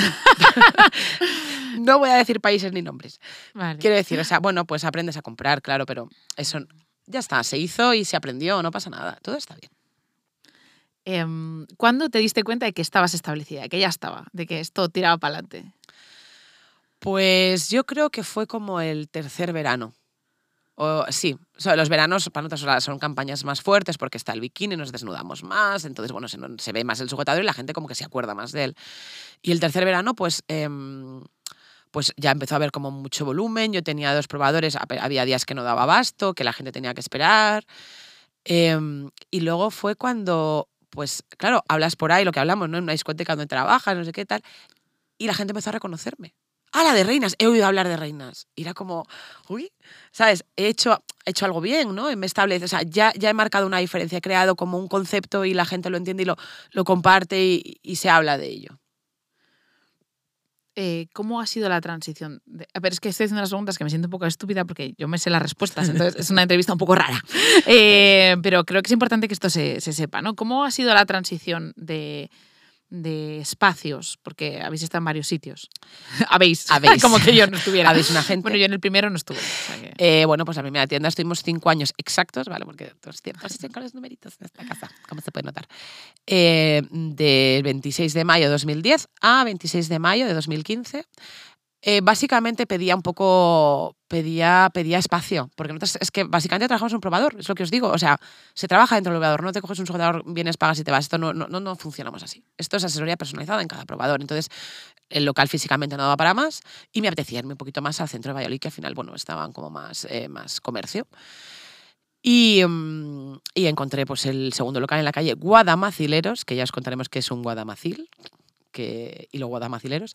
no voy a decir países ni nombres. Vale. Quiero decir, o sea, bueno, pues aprendes a comprar, claro, pero eso ya está, se hizo y se aprendió, no pasa nada, todo está bien. Em, ¿Cuándo te diste cuenta de que estabas establecida, que ya estaba, de que esto tiraba para adelante? Pues yo creo que fue como el tercer verano. O, sí, los veranos para nosotros son campañas más fuertes porque está el bikini, nos desnudamos más, entonces bueno, se, ve más el sujetador y la gente como que se acuerda más de él. Y el tercer verano, pues, em, pues ya empezó a haber como mucho volumen, yo tenía dos probadores, había días que no daba abasto, que la gente tenía que esperar. Em, y luego fue cuando, pues claro, hablas por ahí, lo que hablamos, ¿no? En una discoteca donde trabajas, no sé qué tal, y la gente empezó a reconocerme. Ah, la de reinas, he oído hablar de reinas. Y era como, uy, ¿sabes? He hecho, he hecho algo bien, ¿no? Me establece, o sea, ya, ya he marcado una diferencia, he creado como un concepto y la gente lo entiende y lo, lo comparte y, y se habla de ello. Eh, ¿Cómo ha sido la transición? de- a ver, es que estoy haciendo unas preguntas que me siento un poco estúpida porque yo me sé las respuestas, entonces es una entrevista un poco rara. Eh, pero creo que es importante que esto se, se sepa, ¿no? ¿Cómo ha sido la transición de, de espacios, porque habéis estado en varios sitios. habéis, Habéis. como que yo no estuviera. Habéis una gente. Bueno, yo en el primero no estuve. o sea que- Eh, bueno, pues la primera tienda estuvimos cinco años exactos, ¿vale? Porque todos tiempos y con los numeritos en esta casa, como se puede notar. Eh, del 26 de mayo de 2010 a 26 de mayo de 2015. Eh, básicamente pedía un poco, pedía, pedía espacio, porque es que básicamente trabajamos en un probador, es lo que os digo, o sea, se trabaja dentro del probador, no te coges un sujetador, vienes, pagas y te vas, esto no, no, no, funcionamos así, esto es asesoría personalizada en cada probador, entonces el local físicamente no daba para más y me apetecía irme un poquito más al centro de Valladolid, que al final, bueno, estaban como más, eh, más comercio. Y, mm, y encontré pues, el segundo local en la calle Guadamacileros, que ya os contaremos qué es un guadamacil, que, y los guadamacileros.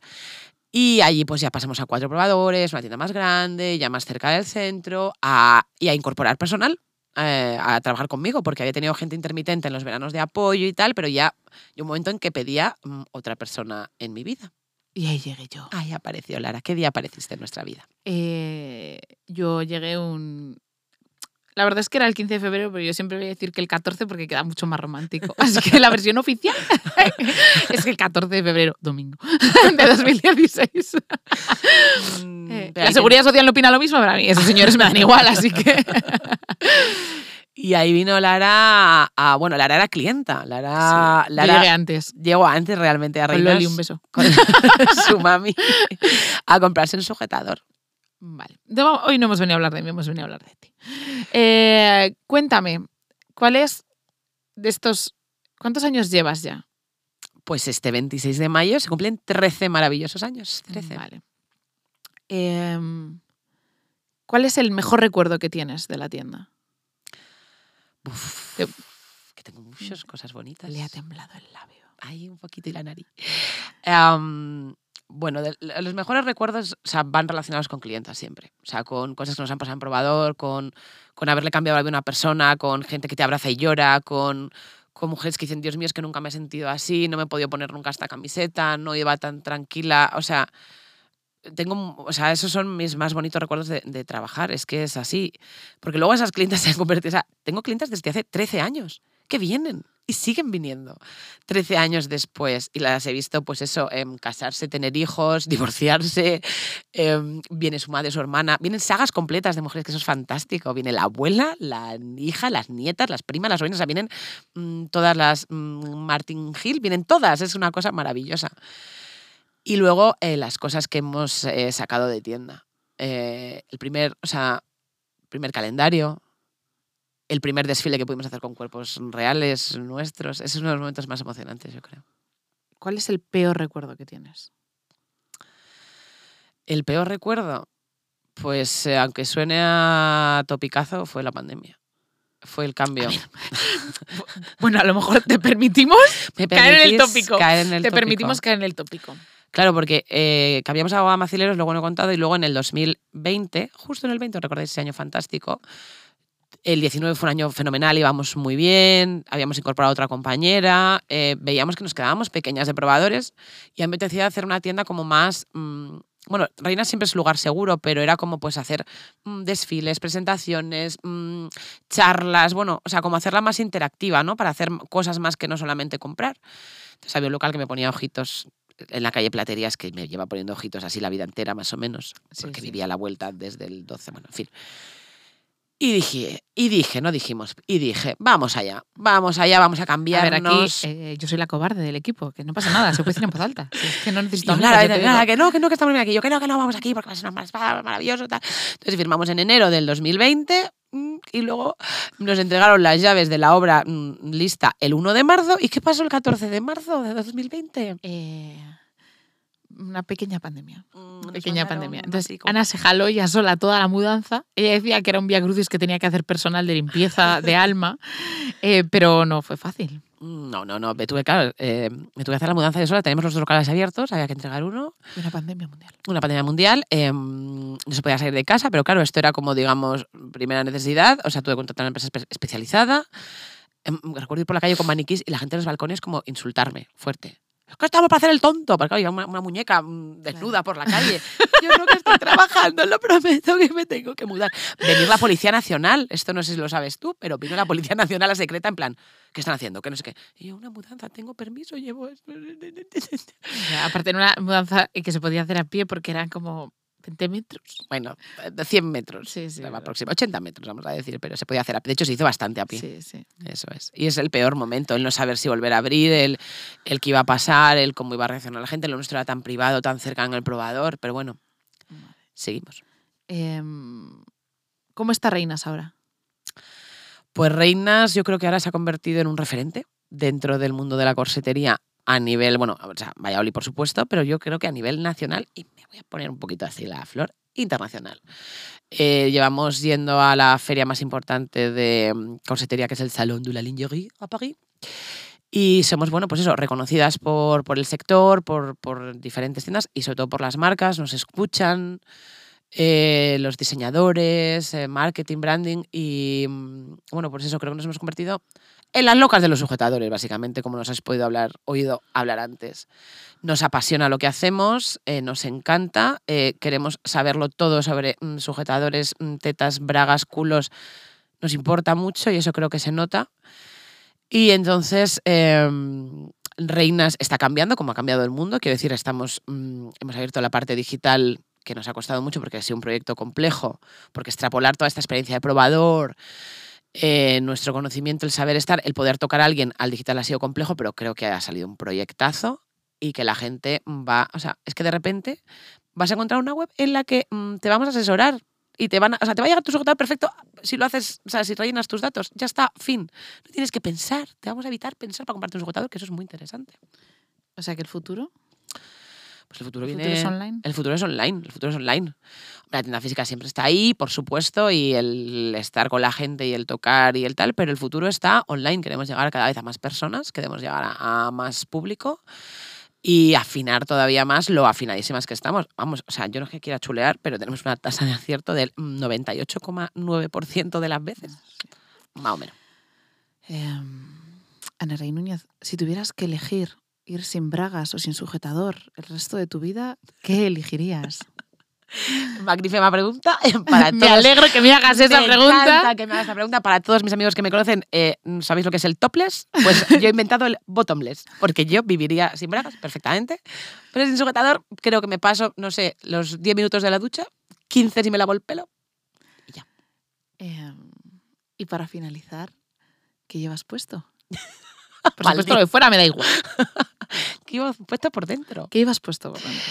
Y allí pues ya pasamos a cuatro probadores, una tienda más grande, ya más cerca del centro, a, y a incorporar personal eh, a trabajar conmigo, porque había tenido gente intermitente en los veranos de apoyo y tal, pero ya hay un momento en que pedía mm, otra persona en mi vida. Y ahí llegué yo. Ahí apareció Lara. ¿Qué día apareciste en nuestra vida? Eh, yo llegué un... La verdad es que era el 15 de febrero, pero yo siempre voy a decir que el 14 porque queda mucho más romántico. Así que la versión oficial es que el 14 de febrero, domingo, de 2016. Eh, Pero la seguridad social no opina lo mismo, pero a mí esos señores me dan igual, así que... Y ahí vino Lara, a, a- bueno, Lara era clienta. Lara, Sí, Lara llegué antes. llegó antes realmente a Con Reinas Loli, un beso. con su mami a comprarse un sujetador. Vale. Hoy no hemos venido a hablar de mí, hemos venido a hablar de ti. Eh, cuéntame, ¿cuál es de estos... ¿Cuántos años llevas ya? Pues este 26 de mayo se cumplen 13 maravillosos años. 13. Vale. Em, ¿Cuál es el mejor recuerdo que tienes de la tienda? Uf, que tengo muchas cosas bonitas. Le ha temblado el labio. Ahí un poquito y la nariz. Bueno, los mejores recuerdos o van relacionados con clientas siempre. O sea, con cosas que nos han pasado en probador, con, con haberle cambiado a una persona, con gente que te abraza y llora, con, con mujeres que dicen, Dios mío, es que nunca me he sentido así, no me he podido poner nunca esta camiseta, no iba tan tranquila. O sea, tengo, o sea, esos son mis más bonitos recuerdos de, de trabajar, es que es así. Porque luego esas clientas se han convertido, o sea, tengo clientes desde hace 13 años que vienen y siguen viniendo 13 años después y las he visto, pues eso, em, casarse, tener hijos, divorciarse, em, viene su madre, su hermana, vienen sagas completas de mujeres, que eso es fantástico. Viene la abuela, la hija, las nietas, las primas, las sobrinas, o sea, vienen mm, todas las mm, Martin Hill, vienen todas, es una cosa maravillosa. Y luego eh, las cosas que hemos eh, sacado de tienda. Eh, el primer, o sea, primer calendario, el primer desfile que pudimos hacer con cuerpos reales nuestros. Ese es uno de los momentos más emocionantes, yo creo. ¿Cuál es el peor recuerdo que tienes? El peor recuerdo, pues eh, aunque suene a topicazo, fue la pandemia. Fue el cambio. Bueno, a lo mejor te permitimos, ¿Me caer en el tópico. caer en el te tópico? permitimos caer en el tópico. Claro, porque eh, cambiamos a Macileros, luego no he contado, y luego en el 2020, justo en el 20, ¿os recordáis ese año fantástico? El 19 fue un año fenomenal, íbamos muy bien, habíamos incorporado a otra compañera, eh, veíamos que nos quedábamos pequeñas de probadores y me apetecía hacer una tienda como más... mm, bueno, Reina siempre es lugar seguro, pero era como pues hacer mm, desfiles, presentaciones, mm, charlas, bueno, o sea, como hacerla más interactiva, ¿no? Para hacer cosas más que no solamente comprar. Entonces había un local que me ponía ojitos en la calle Platerías, que me lleva poniendo ojitos así la vida entera, más o menos, Sí, porque sí. vivía a la vuelta desde el 12, bueno, en fin. Y dije, y dije, no dijimos, y dije, vamos allá, vamos allá, vamos a A cambiarnos. ver, aquí eh, yo soy la cobarde del equipo, que no pasa nada, se puede decir en voz alta. Si es que no necesito vete, Lara, que no, que no, que estamos bien aquí. Yo, que no, que no, vamos aquí porque va a ser una mar- maravilloso. Tal. Entonces firmamos en enero del 2020 mm, y luego nos entregaron las llaves de la obra mm, lista el 1 de marzo. ¿Y qué pasó el 14 de marzo de 2020? Eh, una pequeña pandemia. Mm, Una pequeña mandaron pandemia. Entonces, Ana se jaló ya sola toda la mudanza. Ella decía que era un via crucis que tenía que hacer personal de limpieza de alma, eh, pero no fue fácil. No, no, no. Me tuve, claro, eh, me tuve que hacer la mudanza de sola. Tenemos los dos locales abiertos, había que entregar uno. Una pandemia mundial. Una pandemia mundial. eh, no se podía salir de casa, pero claro, esto era como, digamos, primera necesidad. O sea, tuve que contratar una empresa espe- especializada. Em, recuerdo ir por la calle con maniquís y la gente en los balcones como insultarme fuerte. Es que estamos para hacer el tonto, porque había una, una muñeca mm, desnuda por la calle. Yo creo que estoy trabajando, lo prometo que me tengo que mudar. Venir la Policía Nacional, esto no sé si lo sabes tú, pero vino la Policía Nacional a secreta en plan, ¿qué están haciendo? Que no sé qué. Y yo, una mudanza, tengo permiso, llevo esto. Aparte, en una mudanza que se podía hacer a pie porque eran como 20 metros. Bueno, de 100 metros. Sí, sí, la verdad. próxima, 80 metros, vamos a decir, pero se podía hacer a pie. De hecho, se hizo bastante a pie. Sí, sí. Eso es. Y es el peor momento, el no saber si volver a abrir, el, el que iba a pasar, el cómo iba a reaccionar la gente. Lo nuestro era tan privado, tan cercano al probador, pero bueno, seguimos. Em, ¿Cómo está Reinas ahora? Pues Reinas yo creo que ahora se ha convertido en un referente dentro del mundo de la corsetería a nivel, bueno, o sea, Valladolid por supuesto, pero yo creo que a nivel nacional, y me voy a poner un poquito así la flor, internacional. Eh, llevamos yendo a la feria más importante de mm, corsetería, que es el Salón de la Lingerie a París. Y somos, bueno, pues eso, reconocidas por, por el sector, por, por diferentes tiendas y sobre todo por las marcas, nos escuchan eh, los diseñadores, eh, marketing, branding y, mm, bueno, pues eso creo que nos hemos convertido en las locas de los sujetadores, básicamente, como nos has podido hablar, oído hablar antes. Nos apasiona lo que hacemos, eh, nos encanta, eh, queremos saberlo todo sobre mm, sujetadores, mm, tetas, bragas, culos, nos importa mucho y eso creo que se nota. Y entonces, em, Reinas está cambiando, como ha cambiado el mundo. Quiero decir, estamos, mm, hemos abierto la parte digital que nos ha costado mucho porque ha sido un proyecto complejo, porque extrapolar toda esta experiencia de probador, eh, nuestro conocimiento, el saber estar, el poder tocar a alguien al digital ha sido complejo, pero creo que ha salido un proyectazo y que la gente va, o sea, es que de repente vas a encontrar una web en la que mm, te vamos a asesorar y te van a, o sea, te va a llegar tu sujetador perfecto si lo haces, o sea, si rellenas tus datos, ya está, fin. No tienes que pensar, te vamos a evitar pensar para comprarte un sujetador, que eso es muy interesante. O sea que el futuro. Pues el futuro ¿El viene. futuro es online? El futuro es online. El futuro es online. La tienda física siempre está ahí, por supuesto, y el estar con la gente y el tocar y el tal, pero el futuro está online. Queremos llegar cada vez a más personas, queremos llegar a, a más público y afinar todavía más lo afinadísimas que estamos. Vamos, o sea, yo no es que quiera chulear, pero tenemos una tasa de acierto del 98,9% de las veces. Más o menos. Em, Ana Rey Núñez, si tuvieras que elegir ir sin bragas o sin sujetador el resto de tu vida, ¿qué elegirías? Magnífica pregunta para me alegro que me hagas esa Me pregunta. que me hagas esta pregunta. Para todos mis amigos que me conocen, eh, ¿sabéis lo que es el topless? Pues yo he inventado el bottomless, porque yo viviría sin bragas perfectamente, pero sin sujetador creo que me paso, no sé, los 10 minutos de la ducha, 15 si me lavo el pelo. Em, y para finalizar, ¿qué llevas puesto? Por supuesto, lo de fuera me da igual. ¿Qué iba puesto por dentro? ¿Qué llevas puesto? por dentro?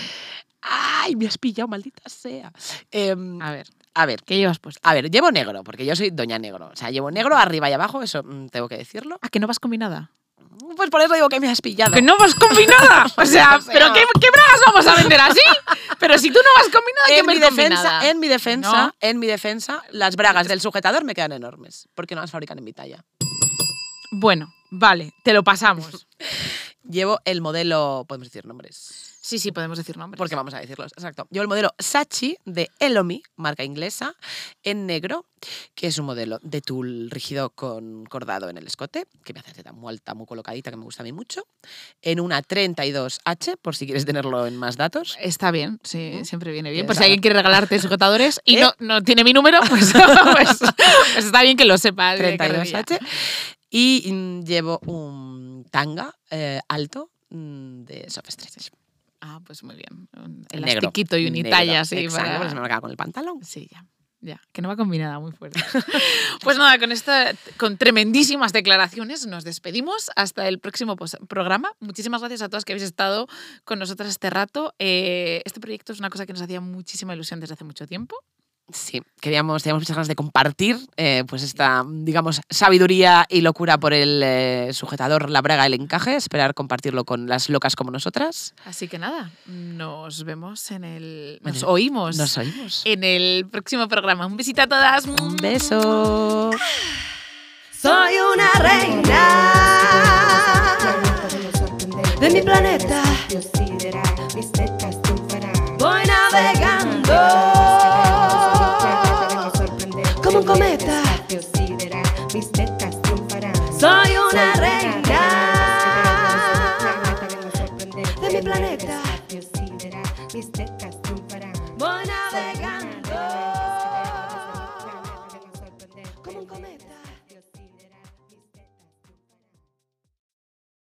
¡Ay, me has pillado, maldita sea! Em, A ver, a ver, ¿qué llevas puesto? a ver, llevo negro, porque yo soy doña negro. O sea, llevo negro arriba y abajo, eso mm, tengo que decirlo. ¿A que no vas combinada? Pues por eso digo que me has pillado. ¡Que no vas combinada! O sea, ¿pero qué, qué bragas vamos a vender así? Pero si tú no vas combinada, en mi, defensa, combinada. en mi defensa, No. en mi defensa, las bragas del sujetador me quedan enormes, porque no las fabrican en mi talla. Bueno, vale, te lo pasamos. Llevo el modelo, podemos decir nombres, Sí, sí, podemos decir nombres. porque vamos a decirlos, exacto. Llevo el modelo Sachi de Elomi, marca inglesa, en negro, que es un modelo de tul rígido con cordado en el escote, que me hace muy alta, muy colocadita, que me gusta a mí mucho, en una 32H, por si quieres tenerlo en más datos. Está bien, sí, siempre viene bien. Por si sabes. alguien quiere regalarte sujetadores y ¿Eh? no, no tiene mi número, pues, pues- pues está bien que lo carrerilla. 32H. Y mm, llevo un tanga eh, alto mm, de soft stretch. Ah, pues muy bien. Un elastiquito y unitalla, así. Exacto, para- porque se me con el pantalón. Sí, ya. Ya, que no va combinada muy fuerte. pues nada, con esta, con tremendísimas declaraciones nos despedimos hasta el próximo programa. Muchísimas gracias a todas que habéis estado con nosotras este rato. Eh, este proyecto es una cosa que nos hacía muchísima ilusión desde hace mucho tiempo. Sí, queríamos, teníamos muchas ganas de compartir eh, pues esta, digamos, sabiduría y locura por el eh, sujetador, la braga, el encaje. Esperar compartirlo con las locas como nosotras. Así que nada, nos vemos en el. Nos Bueno, oímos Nos oímos. en el próximo programa. Un besito a todas. Un beso. Soy una reina de mi planeta. Voy navegando una reina